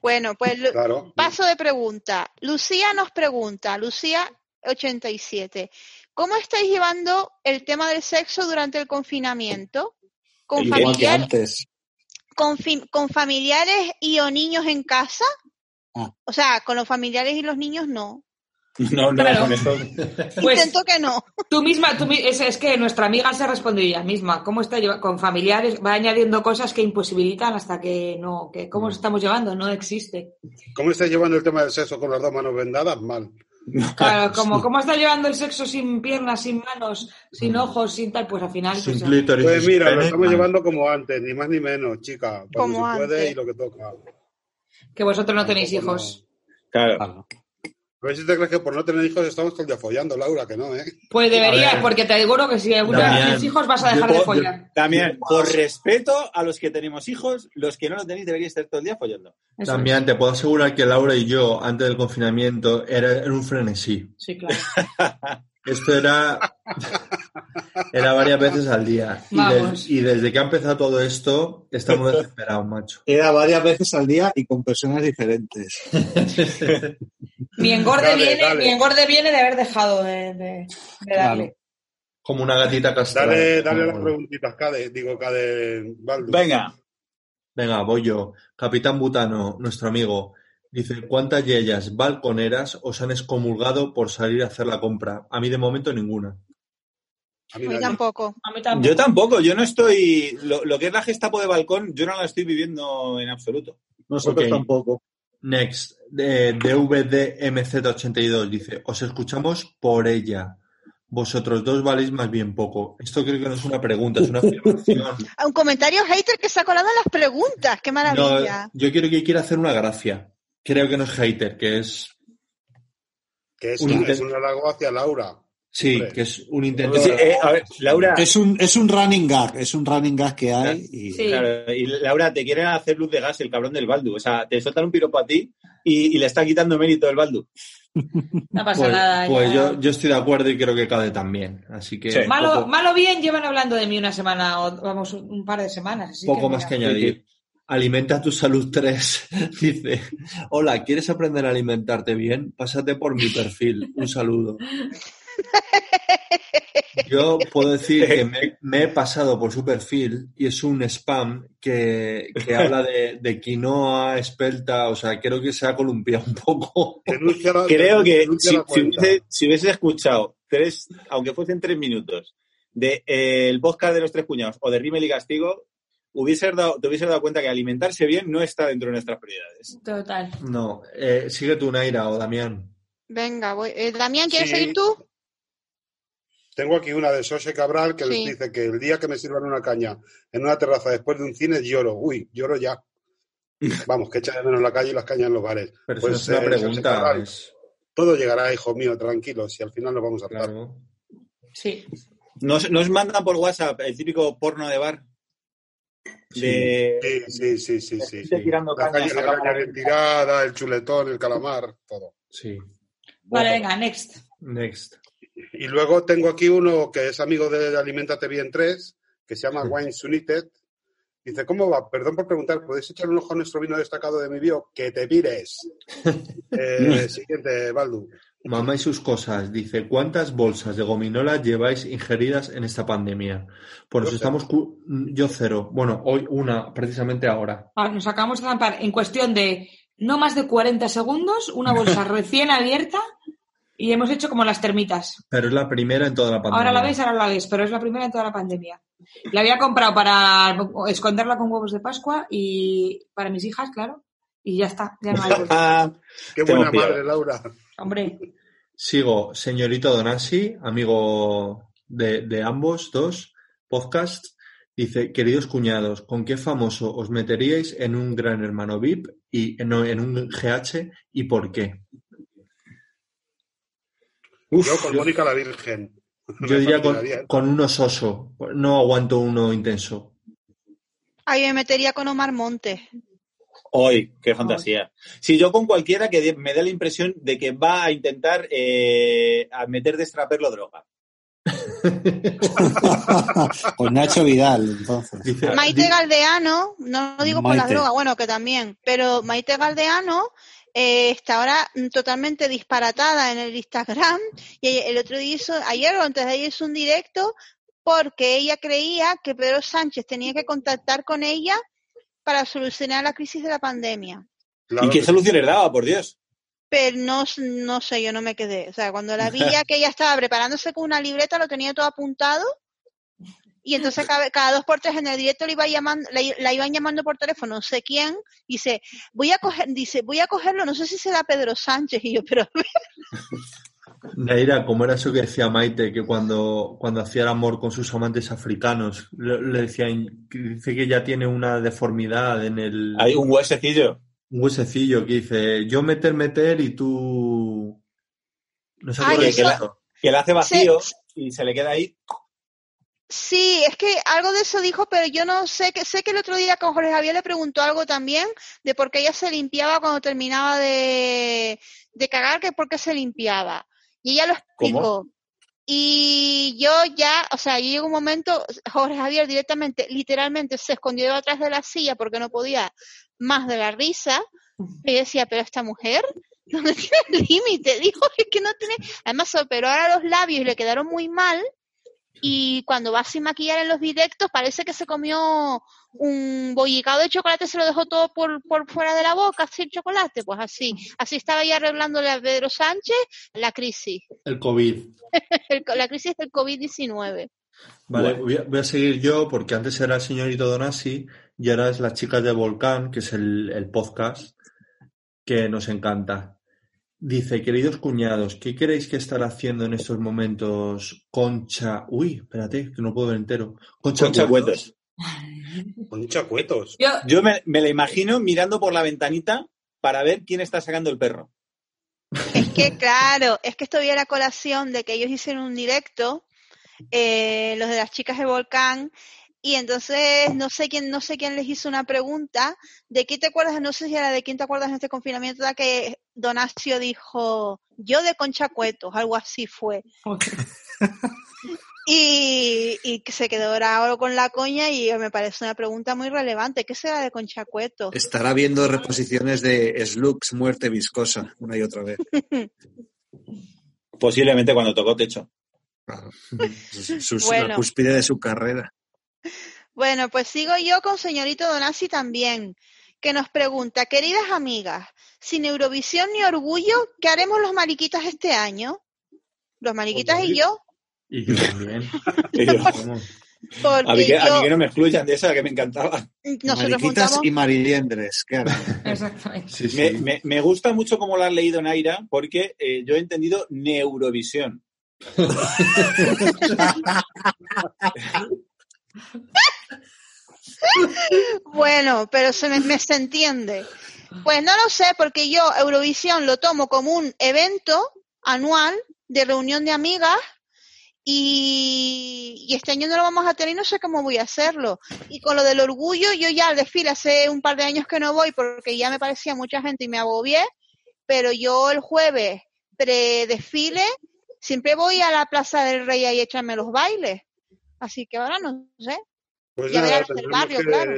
Bueno, pues Claro. paso de pregunta. Lucía nos pregunta, Lucía 87, ¿cómo estáis llevando el tema del sexo durante el confinamiento? ¿Con, Igual que familiar- antes. Con, con familiares y o niños en casa? Ah. O sea, con los familiares y los niños no. No, no, Claro. con eso. Pues Intento que no. tú misma, tú, es, es que nuestra amiga se ha respondido ella misma. ¿Cómo está lleva- con familiares? Va añadiendo cosas que imposibilitan hasta que no, que cómo nos estamos llevando, no existe. ¿Cómo estás llevando el tema del sexo con las dos manos vendadas? Mal. Claro, como cómo está llevando el sexo sin piernas, sin manos, sin ojos, sin tal, pues al final. Sin pues, clítoris, Pues sin mira, lo estamos llevando como antes, ni más ni menos, chica. Como se puede antes. y lo que toca. que vosotros no tenéis hijos. Claro. A ver si te crees que por no tener hijos estamos todo el día follando, Laura, que no, ¿eh? Pues deberías, porque te aseguro que si alguna vez Damián, tienes hijos vas a dejar yo- de yo- follar. También, por respeto a los que tenemos hijos, los que no lo tenéis deberíais estar todo el día follando. Eso También te puedo asegurar que Laura y yo, antes del confinamiento, era, era un frenesí. es. Sí, claro. Esto era, era varias veces al día. Y, Vamos. des- y desde que ha empezado todo esto, estamos desesperados, macho. Era varias veces al día y con personas diferentes. Mi engorde Dale, viene, dale. mi engorde viene de haber dejado de, de- de darle. Como una gatita castrada. Dale, dale las preguntitas, Cade, digo, Cade Baldu. Venga. Venga, voy yo. Capitán Butano, nuestro amigo, dice, ¿cuántas yeyas balconeras os han excomulgado por salir a hacer la compra? A mí de momento ninguna. A mí A mí nadie. tampoco. A mí tampoco. Yo tampoco, yo no estoy. Lo, lo que es la gestapo de balcón, yo no la estoy viviendo en absoluto. Nosotros tampoco. Next, de DVDMZ82, dice, os escuchamos por ella. Vosotros dos valéis más bien poco. Esto creo que no es una pregunta, es una afirmación. Un comentario hater que se ha colado en las preguntas. ¡Qué No, maravilla! yo quiero que quiera hacer una gracia. Creo que no es hater, que es... Que es, Un un, inter- es un halago hacia Laura. Sí, Hombre. que es un intento... Sí, eh, a ver, Laura, Es un, es un running gag, es un running gag que hay y Sí. claro, y Laura, te quieren hacer luz de gas el cabrón del Baldu. O sea, te sueltan un piropo a ti y, y le está quitando mérito el Baldu. No pasa Pues, nada. pues ya. yo, yo estoy de acuerdo y creo que Cade también. Así que Sí. Malo, poco, malo bien llevan hablando de mí una semana o vamos un par de semanas. así poco que más que añadir. Alimenta tu salud 3. Dice, hola, ¿quieres aprender a alimentarte bien? Pásate por mi perfil. Un saludo. Yo puedo decir que me, me he pasado por su perfil y es un spam que, que habla de, de quinoa, espelta, o sea, creo que se ha columpiado un poco. La- Creo que si, hubiese, si hubiese escuchado tres, aunque fuesen tres minutos, de eh, el podcast de los tres cuñados o de Rímel y Castigo, hubiese dado, te hubiese dado cuenta que alimentarse bien no está dentro de nuestras prioridades. Total. No, eh, sigue tú, Naira o Damián. Venga, voy. Eh, Damián, ¿quieres Sí. seguir tú? Tengo aquí una de Sose Cabral que Sí. les dice que el día que me sirvan una caña en una terraza después de un cine lloro. Uy, lloro ya. Vamos, que echa de menos la calle y las cañas en los bares. Pero Pues, eso es eh, una Sose pregunta. Cabral, es- Todo llegará, hijo mío, tranquilo, si al final nos vamos a hartar. claro. Sí. Nos, nos mandan por WhatsApp el típico porno de bar. De, Sí, sí, sí, sí, sí. tirando La cañas caña, la caña bien lenta. tirada, el chuletón, el calamar, todo. Sí. Vale, venga, next. Next. Y luego tengo aquí uno que es amigo de Alimentate Bien 3, que se llama Sí. Wines United. Dice, ¿cómo va? Perdón por preguntar, ¿podéis echar un ojo a nuestro vino destacado de mi bio? Que te pires. Eh, siguiente, Baldu. Mamá y sus cosas. Dice, ¿cuántas bolsas de gominola lleváis ingeridas en esta pandemia? Pues nos estamos... cu- Yo cero. Bueno, hoy una, precisamente ahora. Ah, Nos acabamos de zampar en cuestión de no más de 40 segundos, una bolsa recién abierta y hemos hecho como las termitas. Pero es la primera en toda la pandemia. Ahora la ves, ahora la ves, pero es la primera en toda la pandemia. La había comprado para esconderla con huevos de Pascua y para mis hijas, claro. Y ya está, ya no hay Qué buena madre, Laura. Hombre, Sigo, señorito Donasi, amigo de, de ambos dos podcasts. Dice, queridos cuñados, ¿con qué famoso os meteríais en un gran hermano VIP y no, en un GH y por qué? Yo con Mónica la Virgen. Yo diría con, fascinaría. con uno soso. No aguanto uno intenso. Ahí me metería con Omar Montes. Hoy, qué fantasía. Si yo con cualquiera que de- me dé la impresión de que va a intentar eh, a meter de extraperlo droga. Con Nacho Vidal, entonces. Dice, Maite Galdeano, no lo digo por las Maite. drogas, bueno, que también, pero Maite Galdeano eh, está ahora totalmente disparatada en el Instagram y el otro día hizo, ayer o antes de ayer hizo un directo porque ella creía que Pedro Sánchez tenía que contactar con ella para solucionar la crisis de la pandemia. Claro ¿Y qué les daba, por Dios? Pero no, no sé, yo no me quedé. O sea, cuando la vi ya que ella estaba preparándose con una libreta, lo tenía todo apuntado Y entonces cada, cada dos por tres en el directo le iba llamando, la, la iban llamando por teléfono, no sé quién, y dice, voy a coger, dice, voy a cogerlo, no sé si será Pedro Sánchez, y yo, pero Naira, ¿cómo era eso que decía Maite? Que cuando, cuando hacía el amor con sus amantes africanos, le, le decían, que dice que ya tiene una deformidad en el... Hay un huesecillo. un huesecillo que dice, yo meter, meter y tú... No sé Ay, acuerda eso-. Que le hace vacío y se le queda ahí. Sí, es que algo de eso dijo, pero yo no sé que sé que el otro día con Jorge Javier le preguntó algo también de por qué ella se limpiaba cuando terminaba de, de cagar, que por qué se limpiaba. Y ella lo explicó. Y yo ya, o sea, llegó un momento, Jorge Javier directamente, literalmente se escondió detrás de la silla porque no podía más de la risa. Y yo decía, pero esta mujer no tiene límite. Dijo, es que no tiene. Además, se operó ahora los labios y le quedaron muy mal. Y cuando va sin maquillar en los directos, parece que se comió un bollicao de chocolate, se lo dejó todo por, por fuera de la boca, así el chocolate. Pues así. Así estaba ya arreglándole a Pedro Sánchez la crisis. El COVID. La crisis del COVID-19. Vale, Bueno. voy a, voy a seguir yo porque antes era el señorito Donasi y ahora es las chicas de Volcán, que es el, el podcast que nos encanta. Dice, queridos cuñados, ¿qué queréis que estará haciendo en estos momentos Concha? Uy, espérate, que no puedo ver entero. Concha, Concha Cuetos. Cuetos. Con chacuetos. Yo, Yo me, me la imagino mirando por la ventanita para ver quién está sacando el perro. Es que, claro, es que esto viene a la colación de que ellos hicieron un directo, eh, los de las chicas de Volcán, y entonces no sé quién, no sé quién les hizo una pregunta de qué te acuerdas, no sé si era de quién te acuerdas en este confinamiento, de que Donacio dijo, yo de Concha Cuetos, algo así fue. Y, y se quedó bravo con la coña y me parece una pregunta muy relevante. ¿Qué será de Concha Cuetos? Estará viendo reposiciones de Slugs, Muerte Viscosa, una y otra vez. Posiblemente cuando tocó techo. Claro. Sus- sus- Bueno. La cúspide de su carrera. Bueno, pues sigo yo con señorito Donasi también, que nos pregunta, queridas amigas, sin Eurovisión ni orgullo, ¿qué haremos los mariquitas este año? Los mariquitas y yo, Y yo también. Y yo, Vamos. a, mí porque que, a mí que no me excluyan de esa que me encantaba. nosotros Mariquitas y mariliendres, ¿qué harán? exactamente. Sí, sí. Me, me- me gusta mucho cómo lo has leído, Naira, porque eh, yo he entendido Neurovisión. bueno, pero se me, se entiende. Pues no lo sé, porque yo Eurovisión lo tomo como un evento anual de reunión de amigas y, este año no lo vamos a tener y no sé cómo voy a hacerlo. Y con lo del orgullo, yo ya al desfile hace un par de años que no voy porque ya me parecía mucha gente y me agobié, pero yo el jueves pre-desfile siempre voy a la Plaza del Rey a echarme los bailes. Así que ahora no sé. Pues Ya nada, tendremos, barrio, que, claro.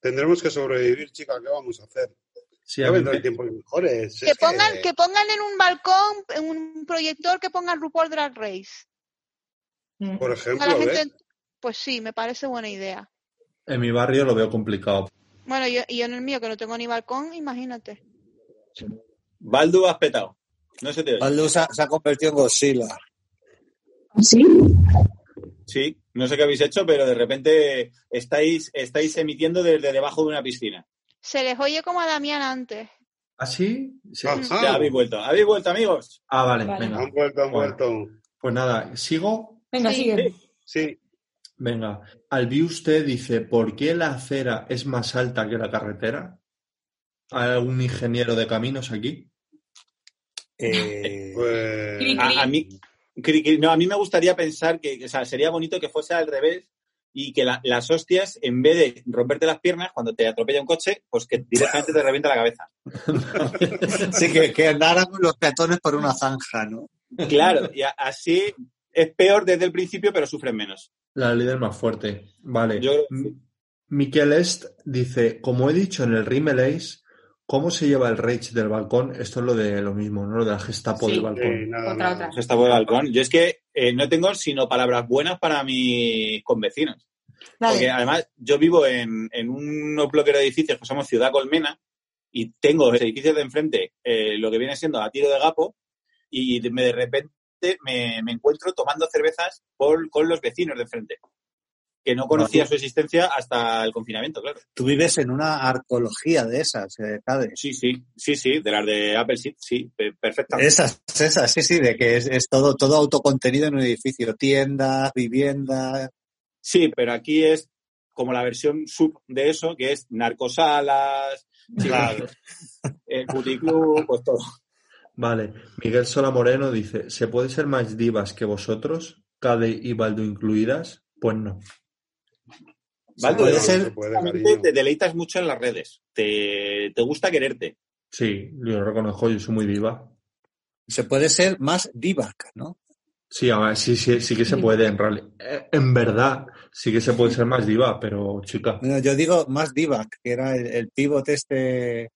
tendremos que sobrevivir, chica. ¿Qué vamos a hacer? Sí, Ya vendrán tiempos mejores. Que pongan, que pongan en un balcón, en un proyector, que pongan RuPaul Drag Race. Mm. Por ejemplo, gente, pues sí, me parece buena idea. en mi barrio lo veo complicado. Bueno, yo, y yo en el mío, que no tengo ni balcón, imagínate. Baldu has petado. No se te oye. Baldu se ha, se ha convertido en Godzilla. Sí, no sé qué habéis hecho, pero de repente estáis, estáis emitiendo desde debajo de una piscina. Se les oye como a Damián antes. ¿Ah, sí? Sí. Ah, Ya habéis vuelto. ¿Habéis vuelto, amigos? Ah, vale, Vale. venga. Han vuelto, han Bueno. vuelto. Pues nada, ¿sigo? Venga, Sí. sigue. Sí, Venga. Albi usted dice, ¿por qué la acera es más alta que la carretera? ¿Hay algún ingeniero de caminos aquí? Eh, pues. A, a mí, no, a mí me gustaría pensar que o sea, sería bonito que fuese al revés y que la- las hostias, en vez de romperte las piernas cuando te atropella un coche, pues que directamente te revienta la cabeza. sí, que, que andaran los peatones por una zanja, ¿no? Claro, y a- así es peor desde el principio, pero sufren menos. La líder más fuerte. Vale. Yo Miquel Est dice, como he dicho en el Rimelace, ¿cómo se lleva el rage del balcón? Esto es lo de lo mismo, ¿no? Lo de la Gestapo Sí. del balcón. nada, Otra, nada. otra. Eso está por el balcón. Yo es que eh, no tengo sino palabras buenas para mis convecinos. Dale. Porque además yo vivo en, en unos bloques de edificios que somos Ciudad Colmena y tengo edificios de enfrente eh, lo que viene siendo a tiro de gapo y me- de repente me, me encuentro tomando cervezas por- con los vecinos de enfrente. Que no conocía su existencia hasta el confinamiento, claro. Tú vives en una arqueología de esas, eh, Cade. Sí, sí, sí, sí, de las de Apple sí, sí, pe- perfectamente. Esas, esas, sí, sí, de que es, es todo, todo autocontenido en un edificio, tiendas, viviendas. Sí, pero aquí es como la versión sub de eso, que es narcosalas, Claro. el puticlub, pues todo. Vale, Miguel Sola Moreno dice, ¿se puede ser más divas que vosotros? Cade y Baldo incluidas? Pues no. Baldo, puede ser- se puede, te deleitas mucho en las redes. Te, te gusta quererte. Sí, yo lo reconozco, yo soy muy diva. Se puede ser más divac, ¿no? Sí, a ver, sí, sí, sí que se puede, en realidad. Eh, En verdad, sí que se puede ser más diva, pero chica. No, yo digo más divac, que era el, el pívot este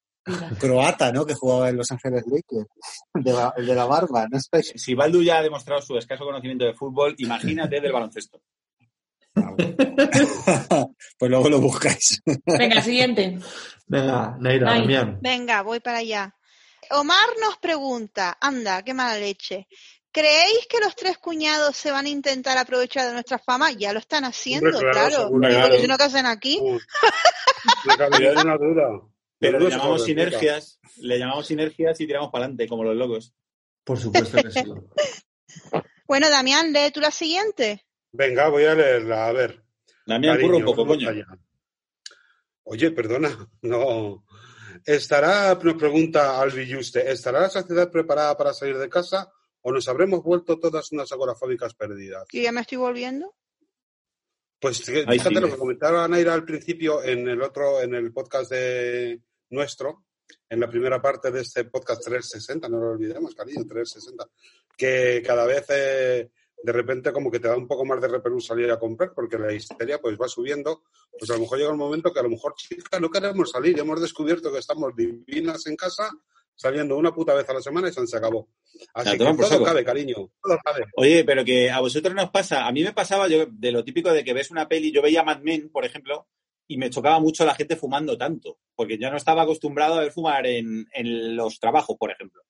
croata, ¿no? Que jugaba en Los Ángeles Lakers. De la, el de la barba, ¿no? Si Baldu ya ha demostrado su escaso conocimiento de fútbol, imagínate del baloncesto. pues luego lo buscáis. Venga, siguiente. Venga, Neira, Ay. Damián. Venga, voy para allá. Omar nos pregunta, anda, qué mala leche. ¿Creéis que los tres cuñados se van a intentar aprovechar de nuestra fama? Ya lo están haciendo, Hombre, claro, claro. si no, ¿qué hacen aquí? Una duda. Pero le llamamos sinergias, le llamamos sinergias y tiramos para adelante, como los locos. Por supuesto que sí. Bueno, Damián, lee tú la siguiente. Venga, voy a leerla, a ver. Damián, un poco, coño. Oye, perdona, no. ¿Estará, nos pregunta Albi Juste, ¿estará la sociedad preparada para salir de casa o nos habremos vuelto todas unas agorafóbicas perdidas? Que ya me estoy volviendo. Pues Ahí fíjate sí. lo que comentaba Naira al principio en el otro, en el podcast de nuestro, en la primera parte de este podcast 360, no lo olvidemos, cariño, 360, que cada vez eh, de repente como que te da un poco más de repelús salir a comprar porque la histeria pues va subiendo, pues a lo mejor llega un momento que a lo mejor, chicas, no queremos salir, hemos descubierto que estamos divinas en casa, saliendo una puta vez a la semana y se acabó. Así que todo saco. cabe, cariño, todo cabe. Oye, pero que a vosotros nos pasa, a mí me pasaba yo de lo típico de que ves una peli, yo veía Mad Men, por ejemplo, y me chocaba mucho la gente fumando tanto, porque yo no estaba acostumbrado a ver fumar en, en los trabajos, por ejemplo.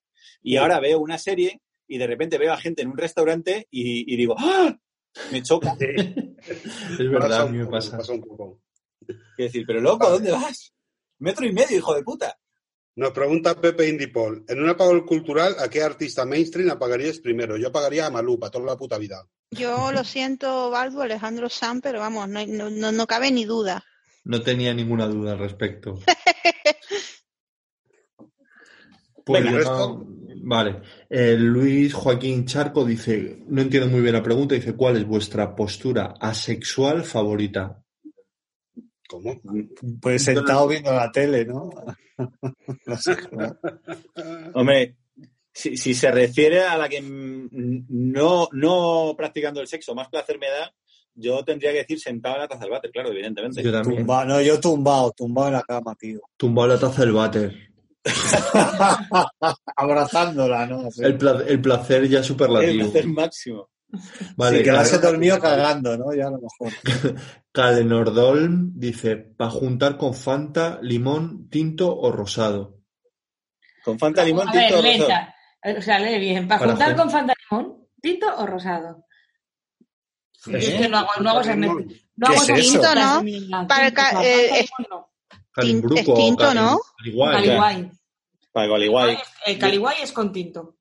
Y ahora veo una serie y de repente veo a gente en un restaurante y, y digo, ¡ah! Me choca. Es verdad, Pasa a un mí me pasa. pasa un poco. Quiero decir, pero loco, ¿a dónde vas? Metro y medio, hijo de puta. Nos pregunta Pepe Indipol, en un apagón cultural, ¿a qué artista mainstream apagarías primero? Yo apagaría a Malú para toda la puta vida. Yo lo siento, Baldo, Alejandro Sam, pero vamos, no, no, no, cabe ni duda. No tenía ninguna duda al respecto. Pues Venga, yo ¿el no- Vale. Eh, Luis Joaquín Charco dice, no entiendo muy bien la pregunta, dice, ¿cuál es vuestra postura asexual favorita? ¿Cómo? Pues sentado viendo la tele, ¿no? No sé, ¿no? Hombre, si, si se refiere a la que no, no practicando el sexo, más placer me da, yo tendría que decir sentado en la taza del váter, claro, evidentemente. Yo también. Tumba- no, yo tumbado, tumbado en la cama, tío. Tumbado la taza del váter. Abrazándola, ¿no? Sí. El, pla- el placer ya El superlativo. placer máximo. Vale, sí, quedarse Cal- dormido cagando, ¿no? Ya a lo mejor. Calenordolm dice, para juntar con Fanta, limón, tinto o rosado. Con Fanta Limón, A tinto ver, o rosado. O sea, lee bien. ¿Para Para juntar hacer- con Fanta Limón? ¿Tinto o rosado? ¿Eh? Es que no hago, no hago esas. No ¿Qué hago es mezclas ¿no? Para el ca- Tinto, eh, es- no. Es tinto. Caliguay. Para. El caliguay es con tinto.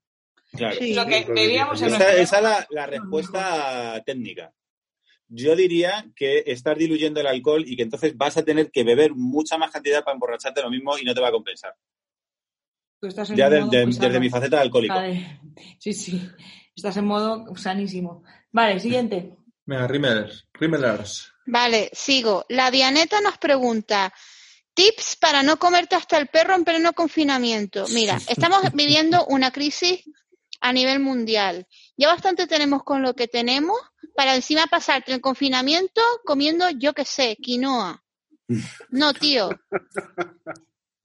Claro. Sí. Lo que bebíamos en Esa, es la, la respuesta técnica. Yo diría que estás diluyendo el alcohol y que entonces vas a tener que beber mucha más cantidad para emborracharte lo mismo y no te va a compensar. Tú estás en Ya de- modo de- muy sano. desde mi faceta de alcohólico. Vale. Sí, sí. Estás en modo sanísimo. Vale, siguiente. Venga, Rimmelers. Rimmelers. Vale, sigo. La Dianeta nos pregunta, tips para no comerte hasta el perro en pleno confinamiento. Mira, estamos viviendo una crisis a nivel mundial. Ya bastante tenemos con lo que tenemos para encima pasarte el confinamiento comiendo, yo qué sé, quinoa. No, tío.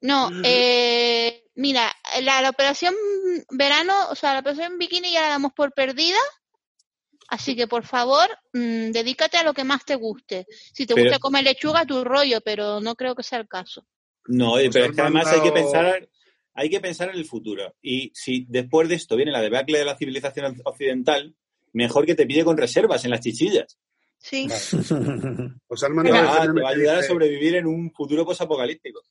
No, eh, mira, la, la operación verano, o sea, la operación bikini ya la damos por perdida. Así que, por favor, mm, dedícate a lo que más te guste. Si te Pero- gusta comer lechuga, tu rollo, pero no creo que sea el caso. No, Os pero es que además hay que pensar, hay que pensar en el futuro. Y si después de esto viene la debacle de la civilización occidental, mejor que te pille con reservas en las chichillas. Sí. Os han mandado Ah, te va a ayudar a sobrevivir en un futuro posapocalíptico.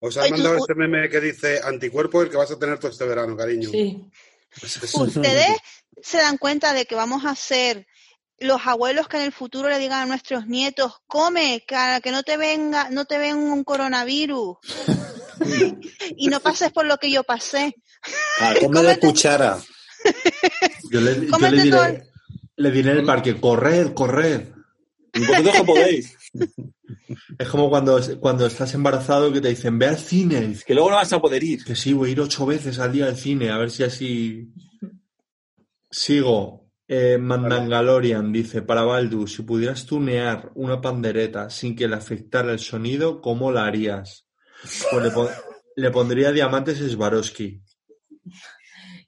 Os han Oye, mandado tú- este meme que dice anticuerpo el que vas a tener todo este verano, cariño. Sí. Pues es- ¿Ustedes se dan cuenta de que vamos a ser los abuelos que en el futuro le digan a nuestros nietos, come, para que no te venga, no te venga un coronavirus? y no pases por lo que yo pasé. Ah, come de cuchara. Yo le, yo le diré, le diré en el parque, corred, corred. Que podéis. Es como cuando, cuando estás embarazado que te dicen, ve al cine. Que luego no vas a poder ir. Que sí, voy a ir ocho veces al día al cine, a ver si así. Sigo. Eh, Mandangalorian dice, para Baldu, si pudieras tunear una pandereta sin que le afectara el sonido, ¿cómo la harías? Pues le, pon- le pondría diamantes Swarovski.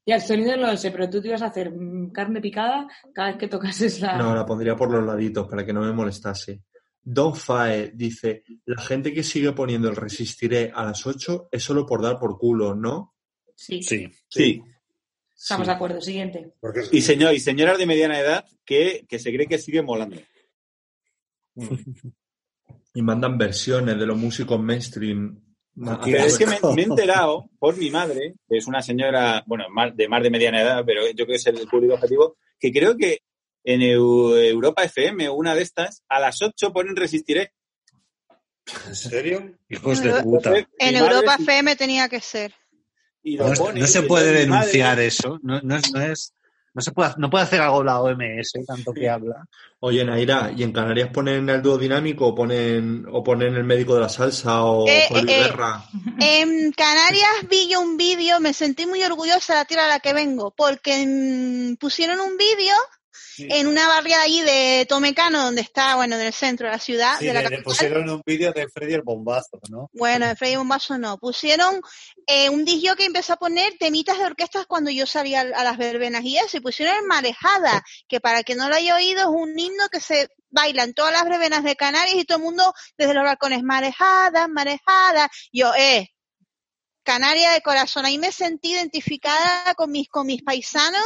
Y al sonido no lo sé, pero tú te ibas a hacer mm, carne picada cada vez que tocases la... No, la pondría por los laditos para que no me molestase. Don Fae dice, la gente que sigue poniendo el resistiré a las 8 es solo por dar por culo, ¿no? Sí, Sí. Sí. Estamos Sí. de acuerdo. Siguiente. Porque Y, señor, y señoras de mediana edad que, que se cree que sigue molando. Y mandan versiones de los músicos mainstream. Ah, Pero es que me, he enterado por mi madre, que es una señora, bueno, más, de más de mediana edad, pero yo creo que es el público objetivo, que creo que en Eu- Europa FM, una de estas, a las 8 ponen Resistiré. ¿En serio? Hijos de puta. En Europa FM tenía que ser. Y lo No, pone, no se puede madre- denunciar eso. No, no es, no es, no se puede, no puede hacer algo la OMS, tanto que habla. Oye, Naira, ¿y en Canarias ponen el dúo dinámico o ponen, o ponen el médico de la salsa o Eh, Julio eh, eh. Guerra? En Canarias vi yo un vídeo, me sentí muy orgullosa de la tierra a la que vengo, porque mm, pusieron un vídeo en una barriada allí de Tomecano, donde está, bueno, en el centro de la ciudad, Sí, de la le, capital. pusieron un vídeo de Freddy el bombazo, ¿no? Bueno, de Freddy Bombazo no. Pusieron eh, un disco que empezó a poner temitas de orquestas cuando yo salía a, las verbenas y eso. Y pusieron el Marejada, que para que no lo haya oído es un himno que se baila en todas las verbenas de Canarias y todo el mundo desde los balcones, Marejada, Marejada. Yo, eh, Canaria de corazón. Ahí me sentí identificada con mis, con mis paisanos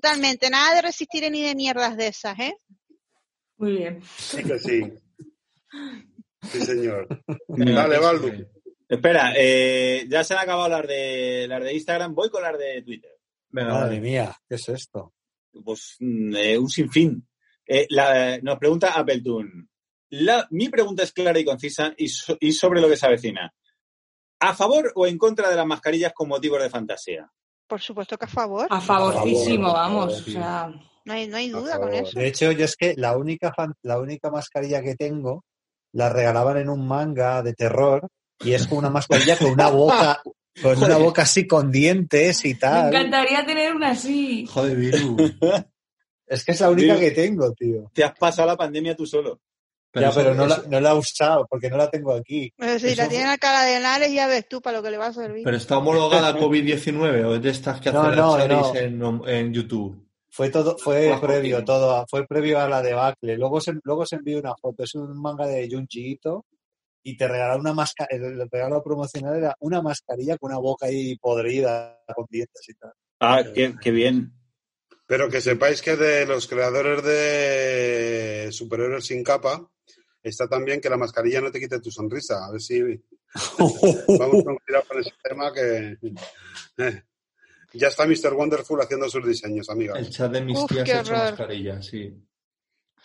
totalmente. Nada de resistir ni de mierdas de esas, ¿eh? Muy bien. Sí que sí. Sí, señor. Dale, que Baldu. sigue. Espera, eh, ya se han acabado las de, las de Instagram, voy con las de Twitter. Venga, Madre mía, ¿qué es esto? Pues mm, eh, un sinfín. Eh, la- nos pregunta Appleton. La, mi pregunta es clara y concisa y, so- y sobre lo que se avecina. ¿A favor o en contra de las mascarillas con motivos de fantasía? Por supuesto que a favor. A favorcísimo, A favor, vamos. O sea, No hay, no hay duda con eso. De hecho, yo es que la única, fan- la única mascarilla que tengo la regalaban en un manga de terror y es como una mascarilla con una boca, con una boca así con dientes y me tal. encantaría tener una así. Joder, Viru. Es que es la única que tengo, tío. Te has pasado la pandemia tú solo. Ya, eso- pero no, eso- la, no la he usado porque no la tengo aquí. Pero si Eso la tiene cara de Henares, ya ves tú para lo que le va a servir. ¿Pero está homologada COVID-19 o es de estas que No, hacen no, las series en, en YouTube? Fue todo, fue Bajo previo, todo, a- fue previo a la debacle. Luego se, luego se envió una foto, es un manga de Junji Ito, y te regalaron una mascarilla, el regalo promocional era una mascarilla con una boca ahí podrida, con dientes y tal. Ah, qué, qué bien. Pero que sepáis que de los creadores de Superhéroes sin capa está también que la mascarilla no te quite tu sonrisa. A ver si vamos con cuidado con ese tema que... eh, Ya está Mr. Wonderful haciendo sus diseños, amigas. El chat de mis Uf, tías ha hecho mascarilla, sí.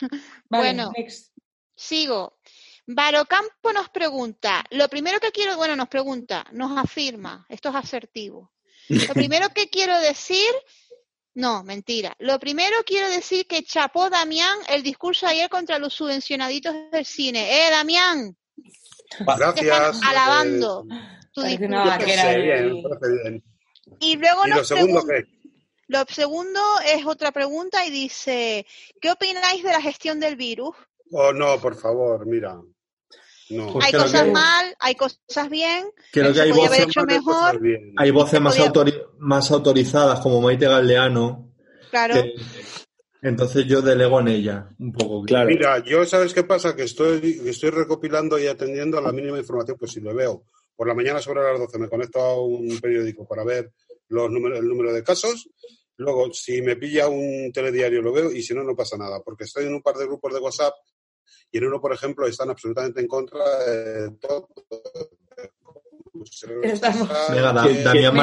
Vale, Bueno. next. Sigo. Barocampo nos pregunta, lo primero que quiero, bueno, nos pregunta, nos afirma, esto es asertivo. Lo primero que quiero decir, no, mentira. Lo primero quiero decir que chapó Damián el discurso ayer contra los subvencionaditos del cine. ¡Eh, Damián! Gracias. Están alabando tu discurso. una Eh, vaquera bien, parece bien. Y luego ¿Y lo nos segundo qué? Lo segundo es otra pregunta y dice, ¿qué opináis de la gestión del virus? Oh, no, por favor, mira. No. Pues hay cosas que- mal, hay cosas bien, Creo que hay voces, mejor, bien. hay voces más, podía- autori- más autorizadas, como Maite Galdeano, claro. que- entonces yo delego en ella un poco. Claro. Mira, yo sabes qué pasa, que estoy, estoy recopilando y atendiendo a la mínima información posible. Veo por la mañana sobre las 12 me conecto a un periódico para ver los números, el número de casos Luego, si me pilla un telediario lo veo y si no, no pasa nada, porque estoy en un par de grupos de WhatsApp y en uno, por ejemplo, están absolutamente en contra de todo. Estamos- Venga, Damián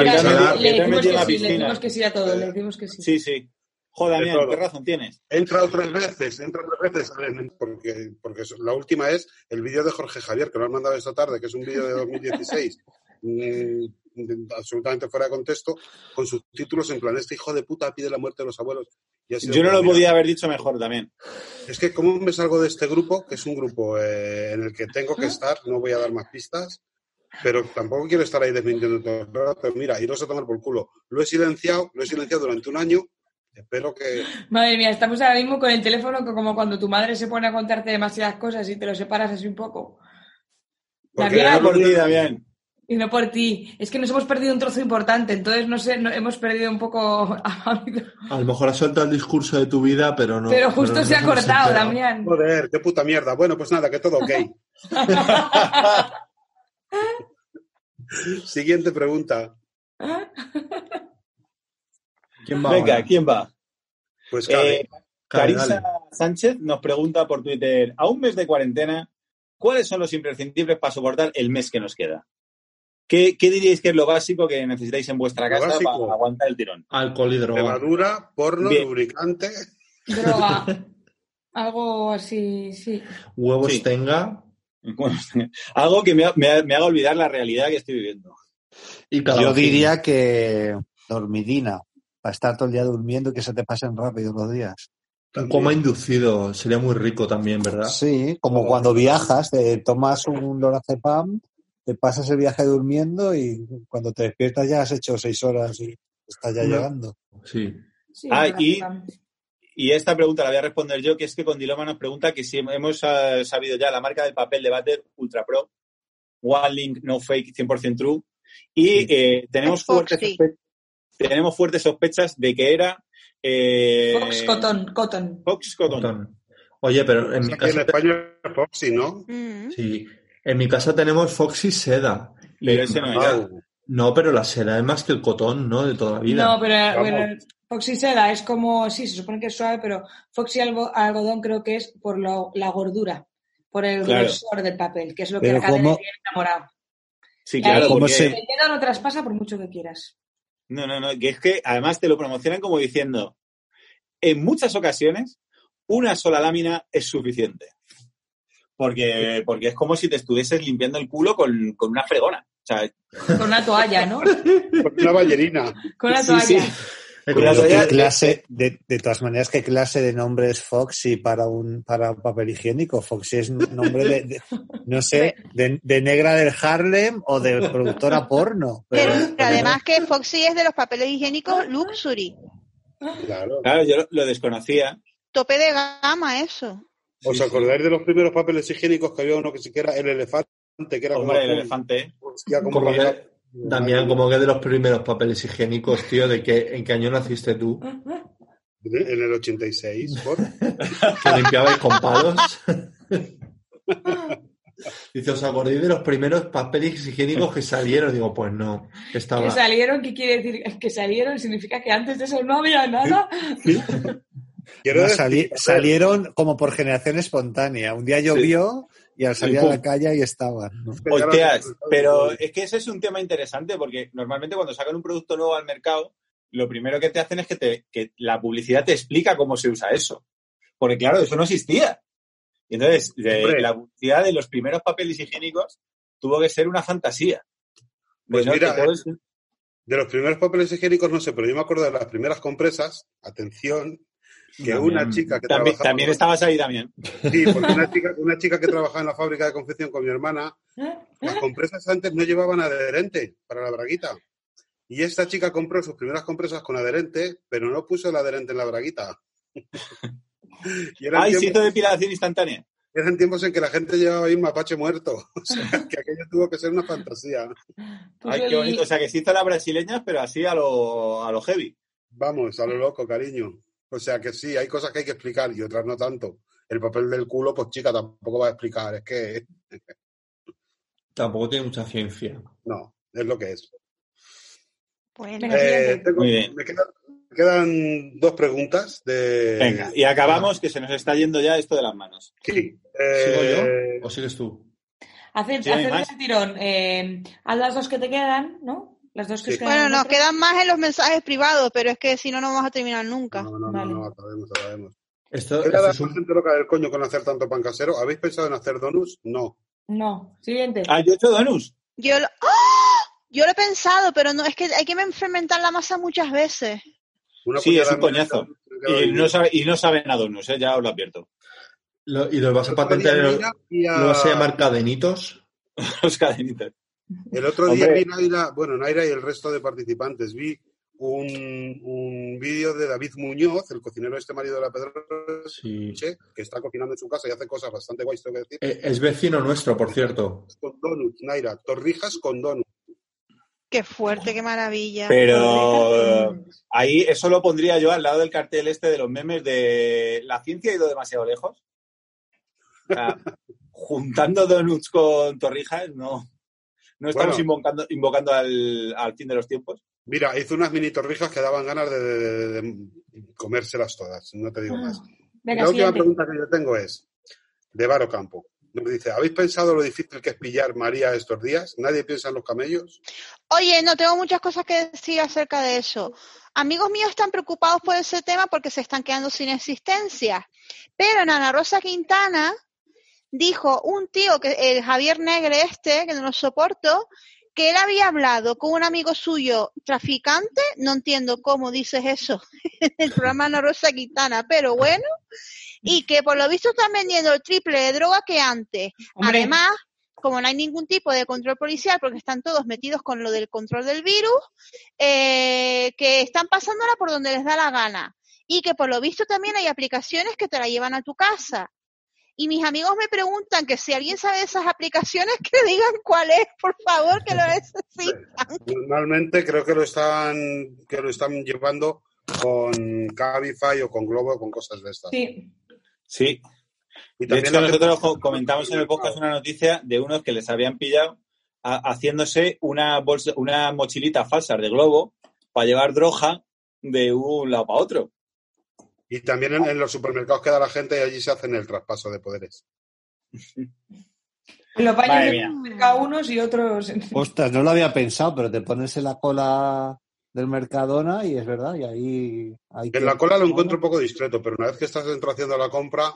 le, decimos que sí, le piscina. decimos que sí a todo, le decimos que sí. Sí, sí. Joder, Damián, qué razón tienes. He entrado tres veces, he entrado tres veces, porque, porque la última es el vídeo de Jorge Javier, que lo han mandado esta tarde, que es un vídeo de 2016, mm, absolutamente fuera de contexto, con subtítulos en plan, este hijo de puta pide la muerte de los abuelos. Yo no lo como, mira, podía haber dicho mejor también. Es que, ¿cómo me salgo de este grupo? Que es un grupo eh, en el que tengo que estar, no voy a dar más pistas, pero tampoco quiero estar ahí desmintiendo todo el rato. Mira, iros a tomar por culo. Lo he silenciado, lo he silenciado durante un año. Espero que. Madre mía, estamos ahora mismo con el teléfono que como cuando tu madre se pone a contarte demasiadas cosas y te lo separas así un poco. Porque Damián, por ti, Damián. Y no por ti. Es que nos hemos perdido un trozo importante, entonces no sé, no- hemos perdido un poco. a lo mejor has soltado el discurso de tu vida, pero no. pero justo no se ha cortado. Damián. Joder, qué puta mierda. Bueno, pues nada, que todo ok. Siguiente pregunta. ¿Quién va Venga, ahora? ¿quién va? Pues cabe. Eh, Carisa dale. Sánchez nos pregunta por Twitter, a un mes de cuarentena, ¿cuáles son los imprescindibles para soportar el mes que nos queda? ¿Qué, qué diríais que es lo básico que necesitáis en vuestra Lo casa básico. para aguantar el tirón? Alcohol y droga. Levadura, porno, Bien. lubricante. Droga. Algo así, sí. Huevos Sí. tenga Bueno, algo que me, ha- me ha- me haga olvidar la realidad que estoy viviendo. y Yo diría que dormidina, para estar todo el día durmiendo y que se te pasen rápido los días. Un coma inducido sería muy rico también, ¿verdad? Sí, como cuando viajas, te tomas un lorazepam, te pasas el viaje durmiendo y cuando te despiertas ya has hecho seis horas y estás ya No. llegando. Sí. Sí, Ah, y-. Y esta pregunta la voy a responder yo, que es que con Diloma nos pregunta que si hemos eh, sabido ya la marca del papel de váter Ultra Pro, One Link No Fake 100% True, y eh, tenemos, Es fuertes tenemos fuertes sospechas de que era eh, Fox Cotton, Cotton. Fox Cotton. Cotton. Oye, pero en mi Aquí en España es Foxy, ¿no? Mm. sí, en mi casa tenemos Foxy seda. Pero ese no era. Au. No, pero la seda es más que el cotón, ¿no? De toda la vida. No, pero bueno, Foxy Seda es como, sí, se supone que es suave, pero Foxy algo- algodón creo que es por lo- la gordura, por el Claro. grosor del papel, que es lo que Pero ¿cómo- tiene enamorado. Sí, Y claro, ahí ¿cómo porque- se- el dedo no traspasa por mucho que quieras. No, no, no, que es que además te lo promocionan como diciendo, en muchas ocasiones, una sola lámina es suficiente. Porque, porque es como si te estuvieses limpiando el culo con, con una fregona. O sea, Con una toalla, ¿no? Con una ballerina. Con una Sí, toalla. sí. Pero toalla- ¿qué clase, de, de todas maneras, ¿qué clase de nombre es Foxy para un para un papel higiénico? Foxy es un nombre de, de- no sé, de, de negra del Harlem o de productora porno. Pero Pero, además que Foxy es de los papeles higiénicos Luxury. Claro. claro, yo lo, lo desconocía. Tope de gama eso. ¿Os Sí, sí. acordáis de los primeros papeles higiénicos que había uno que siquiera el elefante, que era Hombre, el elefante. Hostia, como Como que- que- Damián, como que de los primeros papeles higiénicos, tío, de que en qué año naciste tú, En el 86, por... que limpiabais con palos. Dice, ¿os acordáis de los primeros papeles higiénicos que salieron? Digo, pues no, estaba... Que salieron, ¿qué quiere decir? Que salieron significa que antes de eso no había nada. Quiero no, decir, sali- salieron como por generación espontánea. Un día llovió y al salir a la calle ahí estaban. ¿no? Hostias, pero es que ese es un tema interesante porque normalmente cuando sacan un producto nuevo al mercado, lo primero que te hacen es que, te, que la publicidad te explica cómo se usa eso. Porque claro, eso no existía. Y entonces, de- la publicidad de los primeros papeles higiénicos tuvo que ser una fantasía. De Pues mira, es- De los primeros papeles higiénicos no sé, pero yo me acuerdo de las primeras compresas, atención, que También- una chica que también, trabajaba... también estabas ahí, Damián. Sí, porque una chica, una chica que trabajaba en la fábrica de confección con mi hermana, las compresas antes no llevaban adherente para la braguita. Y esta chica compró sus primeras compresas con adherente, pero no puso el adherente en la braguita. y eran, Ay, depilación instantánea. eran tiempos en que la gente llevaba ahí un mapache muerto. O sea, que aquello tuvo que ser una fantasía. Puso Ay, qué bonito. O sea, que hizo las brasileñas, pero así a lo, a lo heavy. Vamos, a lo loco, cariño. O sea que sí, hay cosas que hay que explicar y otras no tanto. El papel del culo, pues chica, tampoco va a explicar. Es que Tampoco tiene mucha ciencia. no, es lo que es. Bueno, Venga, Eh, siguiente. tengo- Muy bien. me, queda, quedan dos preguntas de. Venga, y acabamos que se nos está yendo ya esto de las manos. Sí. ¿Sigo eh, yo o sigues tú? Haced, Sí, hay haced más. ese tirón. Eh, haz las dos que te quedan, ¿no? Las dos que Sí. os quedan. Bueno, nos quedan más en los mensajes privados, pero es que si no, no vamos a terminar nunca. No, no, no, Vale. no, acabemos, acabemos. Esto, ¿Qué esto es un- loca del coño con hacer tanto pan casero? ¿Habéis pensado en hacer donuts? No. No. Siguiente. Ah, yo he hecho donuts. Yo lo, ¡Ah! yo lo he pensado, pero no es que hay que fermentar la masa muchas veces. Una Sí, es un coñazo. Y no, sabe, y no saben a donuts, ¿eh? ya os lo advierto. lo- ¿Y lo vas a patentar? ¿Lo, vas a llamar cadenitos? Los cadenitas. El otro día Hombre. vi Naira, bueno, Naira y el resto de participantes, vi un, un vídeo de David Muñoz, el cocinero este marido de la Pedroche, Sí. que está cocinando en su casa y hace cosas bastante guays, tengo que decir. Eh, Es vecino nuestro, por cierto. Con donuts, Naira, torrijas con donuts. Qué fuerte, qué maravilla. Pero ahí eso lo pondría yo al lado del cartel este de los memes de la ciencia ha ido demasiado lejos. O sea, juntando donuts con torrijas, no, no estamos Bueno. invocando, invocando al, al fin de los tiempos. Mira, hizo unas mini torrijas que daban ganas de, de- de- de comérselas todas, no te digo más. Venga, la última siguiente. pregunta que yo tengo es, de Varo Campo. Nos dice, ¿habéis pensado lo difícil que es pillar María estos días? ¿Nadie piensa en los camellos? Oye, no tengo muchas cosas que decir acerca de eso. Amigos míos están preocupados por ese tema porque se están quedando sin existencia. Pero en Ana Rosa Quintana dijo un tío, que el Javier Negre este, que no lo soporto, que él había hablado con un amigo suyo traficante, no entiendo cómo dices eso en el programa Ana Rosa Quintana, pero bueno, y que por lo visto están vendiendo el triple de droga que antes. Hombre, Además, como no hay ningún tipo de control policial, porque están todos metidos con lo del control del virus, eh, que están pasándola por donde les da la gana. Y que por lo visto también hay aplicaciones que te la llevan a tu casa. Y mis amigos me preguntan que si alguien sabe de esas aplicaciones, que digan cuál es, por favor, que lo necesitan. Normalmente creo que lo están, que lo están llevando con Cabify o con Globo o con cosas de estas. sí. Sí. Y De también hecho, nosotros co- comentamos en el podcast una noticia de unos que les habían pillado a- haciéndose una bolsa, una mochilita falsa de globo para llevar droga de un lado para otro. Y también en, en los supermercados queda la gente y allí se hacen el traspaso de poderes. Lo Madre bañan mía. en el mercado unos y otros. Ostras, no lo había pensado, pero te pones en la cola del Mercadona y es verdad, y ahí... hay En la cola lo encuentro un poco discreto, pero una vez que estás dentro haciendo la compra,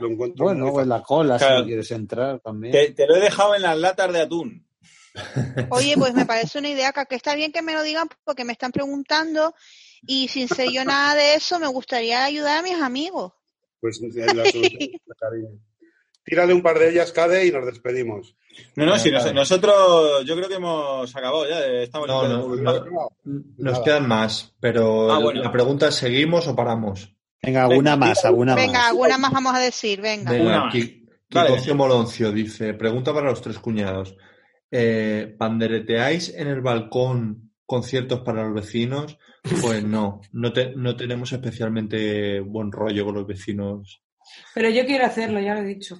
lo encuentro Bueno, en la cola Claro. si quieres entrar también. Te, te lo he dejado en las latas de atún. Oye, pues me parece una idea que está bien que me lo digan porque me están preguntando y sin ser yo nada de eso, me gustaría ayudar a mis amigos. Pues la solución, cariño. Tírale un par de ellas, Cade, y nos despedimos. No, no, Venga, si nos- nosotros yo creo que hemos acabado ya. eh, Estamos No, no, no. Nos Nada. quedan más, pero Ah, bueno. la pregunta es, ¿seguimos o paramos? Venga, alguna Venga, más, alguna Venga, más. alguna más vamos a decir, venga. Una Venga, Vale. Moloncio dice, pregunta para los tres cuñados. Eh, ¿Pandereteáis en el balcón conciertos para los vecinos? Pues no, no, te- no tenemos especialmente buen rollo con los vecinos. Pero yo quiero hacerlo, ya lo he dicho.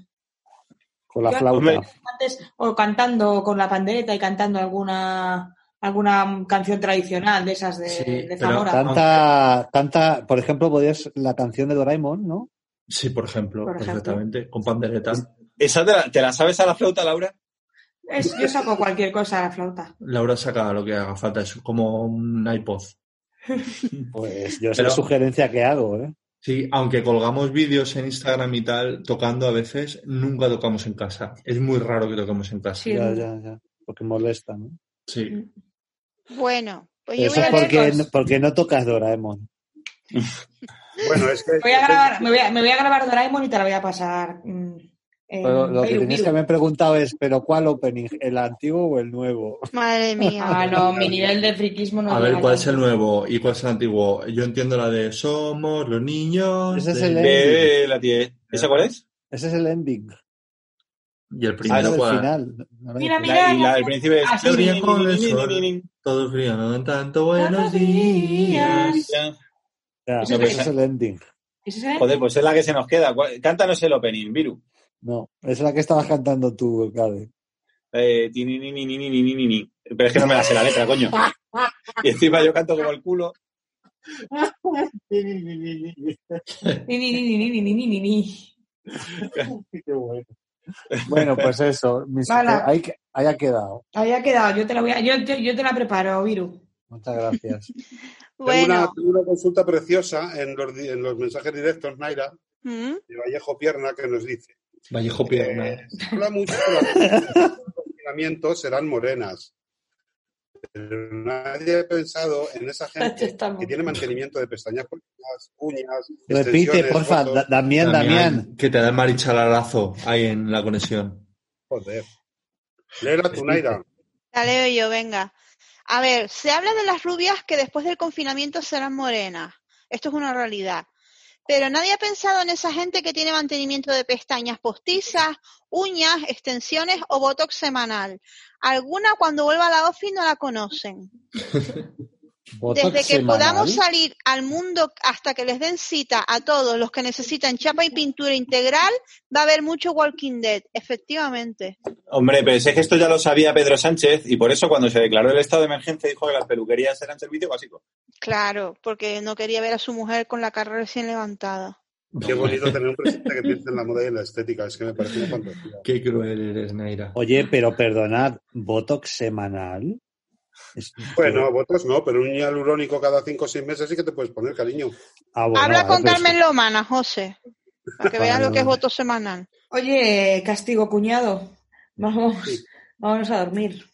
Con la Yo- flauta. Antes, o cantando con la pandereta y cantando alguna alguna canción tradicional de esas de, Sí, de Zamora. Canta, canta, por ejemplo, podrías la canción de Doraemon, ¿no? Sí, por ejemplo, Por ejemplo. perfectamente, con pandereta. ¿Esa te la, te la sabes a la flauta, Laura? Es- yo saco cualquier cosa a la flauta. Laura saca lo que haga falta, es como un iPod. Pues yo es Pero- la sugerencia que hago, ¿eh? Sí, aunque colgamos vídeos en Instagram y tal, tocando a veces, nunca tocamos en casa. Es muy raro que toquemos en casa. Sí. Ya, ya, ya. Porque molesta, ¿no? Sí. Bueno, pues yo Eso voy es a porque, dos. porque no tocas Doraemon. Bueno, es que... Me voy a grabar, me voy a, me voy a grabar Doraemon y te la voy a pasar. mm, Pero lo que tenías que haberme preguntado es, ¿pero cuál opening? ¿El antiguo o el nuevo? Madre mía. Ah, no, mi nivel de friquismo no A ver, ¿cuál es el nuevo y cuál es el antiguo? Yo entiendo la de Somos los niños. Ese es de- el De la tía. ¿Esa cuál es? Ese es el ending. Y el Ah, primero, ¿cuál? final. No, no, Mira, no. mira. La, y la del príncipe es... Así brilla con el sol. Todos brillan en tanto buenos días. Ya, Ese es es el ending. ¿Ese es el- Joder, pues es la que se nos queda. ¿Cuál- Cántanos el opening, Viru. No, es la que estabas cantando tú, Cade. Eh, Pero es que no me la sé la letra, coño. Y encima yo canto como el culo. Qué bueno. Bueno, pues eso, mis, Vala, ahí, ahí, ha quedado. Ahí ha quedado, yo te la voy a, yo, te, yo te la preparo, Viru. Muchas gracias. bueno. tengo, una, consulta preciosa en los, en los mensajes directos, Naira, de Vallejo Pierna, que nos dice Vallejo Pierna. Eh, se habla mucho de las confinamiento serán morenas. Pero nadie ha pensado en esa gente que tiene mantenimiento de pestañas, cortinas, uñas, Repite, porfa. fotos. Damián, Damián. Que te da el marichalarazo ahí en la conexión. Joder. Léela tu, Naira. La leo yo, venga. A ver, se habla de las rubias que después del confinamiento serán morenas. Esto es una realidad. Pero nadie ha pensado en esa gente que tiene mantenimiento de pestañas postizas, uñas, extensiones o botox semanal. Alguna cuando vuelva a la OFI no la conocen. Botox Desde que semanal. podamos salir al mundo hasta que les den cita a todos los que necesitan chapa y pintura integral, va a haber mucho Walking Dead, efectivamente. Hombre, pero es que esto ya lo sabía Pedro Sánchez y por eso cuando se declaró el estado de emergencia dijo que las peluquerías eran servicio básico. Claro, porque no quería ver a su mujer con la cara recién levantada. Qué bonito tener un presidente que piense en la moda y en la estética. Es que me parece una fantasía. Qué cruel eres, Naira. Oye, pero perdonad, ¿Botox semanal? Bueno, votos no, pero un hialurónico cada cinco o seis meses sí que te puedes poner, cariño. Ah, bueno, Habla vale, con Carmen Lomana, José, para que veas Vale, lo que es voto semanal. Oye, castigo cuñado, vamos, vamos a dormir.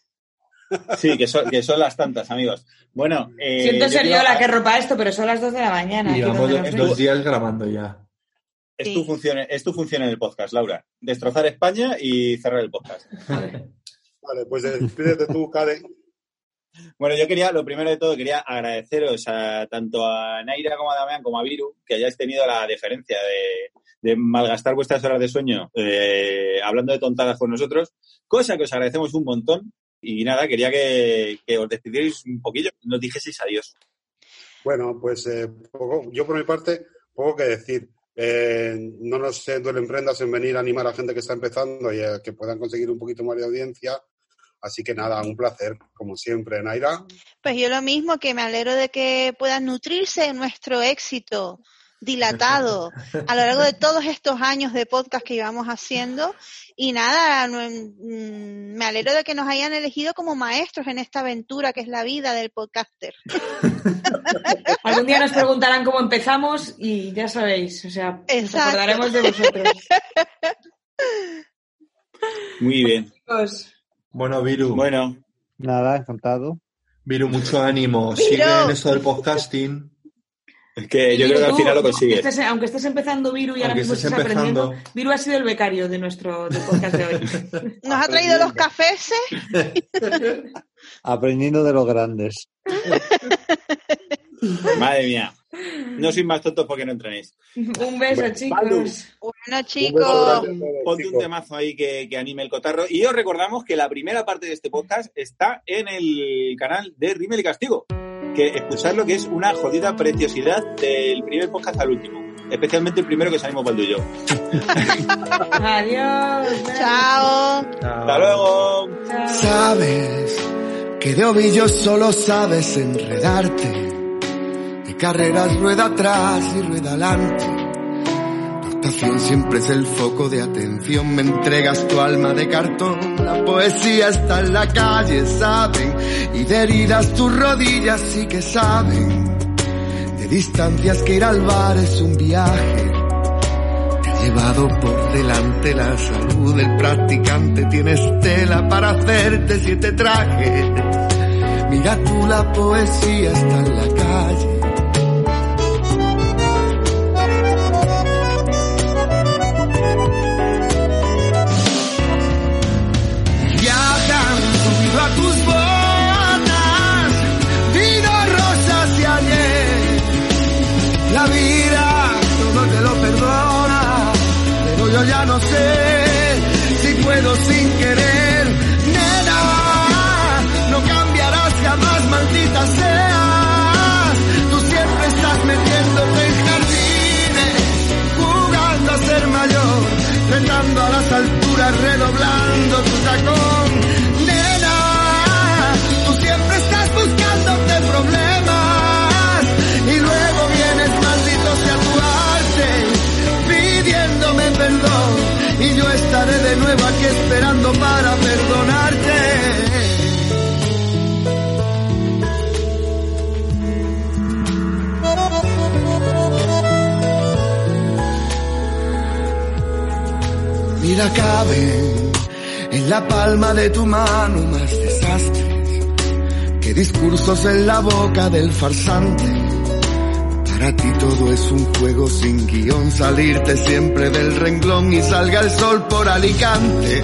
Sí, que son, que son las tantas, amigos. Bueno, eh, Siento ser yo la que ropa esto, pero son las 2 de la mañana. do- nos dos ves. días grabando ya. Es, Sí. tu función, es tu función en el podcast, Laura. Destrozar España y cerrar el podcast. Vale, pues despídete tú, Karen. Bueno, yo quería, lo primero de todo, quería agradeceros a, tanto a Naira como a Damián como a Viru que hayáis tenido la deferencia de, malgastar vuestras horas de sueño eh, hablando de tontadas con nosotros, cosa que os agradecemos un montón. Y nada, quería que, os despidierais un poquillo, nos dijeseis adiós. Bueno, pues eh, poco- yo por mi parte, poco que decir. Eh, no nos eh, duelen prendas en venir a animar a gente que está empezando y que puedan conseguir un poquito más de audiencia. Así que nada, un placer, como siempre, Naira. Pues yo lo mismo, que me alegro de que puedan nutrirse de nuestro éxito dilatado a lo largo de todos estos años de podcast que llevamos haciendo. Y nada, mm, me alegro de que nos hayan elegido como maestros en esta aventura que es la vida del podcaster. Algún día nos preguntarán cómo empezamos y ya sabéis, o sea, nos acordaremos de vosotros. Muy bien. Chicos, Bueno, Viru. Bueno, Nada, encantado. Viru, mucho ánimo. Sigue en esto del podcasting. es que yo creo que al final lo consigues. estés, aunque estés empezando Viru y ahora Aunque mismo estés estés aprendiendo. Viru ha sido el becario de nuestro del podcast de hoy. ¿Nos ha traído los cafés? Aprendiendo de los grandes. Madre mía. No sois más tontos porque no entrenéis. Un beso, Bueno, chicos. Bueno, Un beso chicos, todos, Ponte un temazo ahí que, que anime el cotarro. Y os recordamos que la primera parte de este podcast está en el canal de Rimmel y Castigo. Que escuchadlo que es una jodida preciosidad del primer podcast al último. Especialmente el primero que salimos Baldu y yo. Adiós. chao. ¡Hasta luego! Chao. Sabes que de ovillo solo sabes enredarte. Carreras rueda atrás y rueda adelante. Tu actuación siempre es el foco de atención. Me entregas tu alma de cartón. La poesía está en la calle, saben. Y de heridas tus rodillas sí que saben. De distancias que ir al bar es un viaje. Llevado por delante la salud del practicante. Tienes tela para hacerte siete trajes. Mira tú la poesía está en la calle. si puedo sin querer. Nena, no cambiarás jamás, maldita seas. Tú siempre estás metiéndote en jardines, jugando a ser mayor, retando a las alturas, redoblando tus tacón. nueva aquí esperando para perdonarte. Mira, cabe en la palma de tu mano más desastres que discursos en la boca del farsante para ti todo es un juego sin guion, salirte siempre del renglón y salga el sol por Alicante.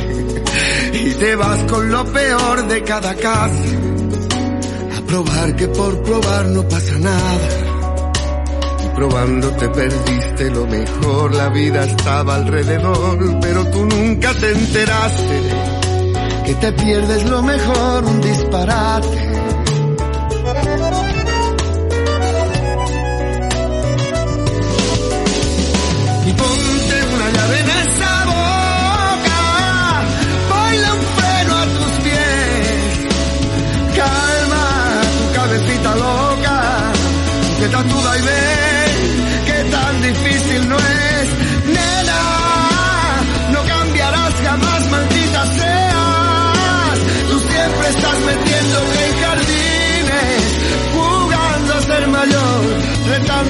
Y te vas con lo peor de cada casa, a probar que por probar no pasa nada. Y probando te perdiste lo mejor, la vida estaba alrededor, pero tú nunca te enteraste que te pierdes lo mejor, un disparate.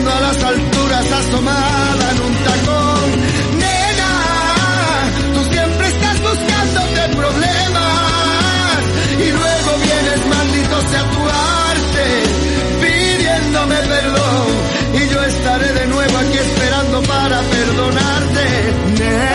a las alturas asomada en un tacón. Nena, tú siempre estás buscándote problemas y luego vienes maldito sea tu arte pidiéndome perdón y yo estaré de nuevo aquí esperando para perdonarte. Nena.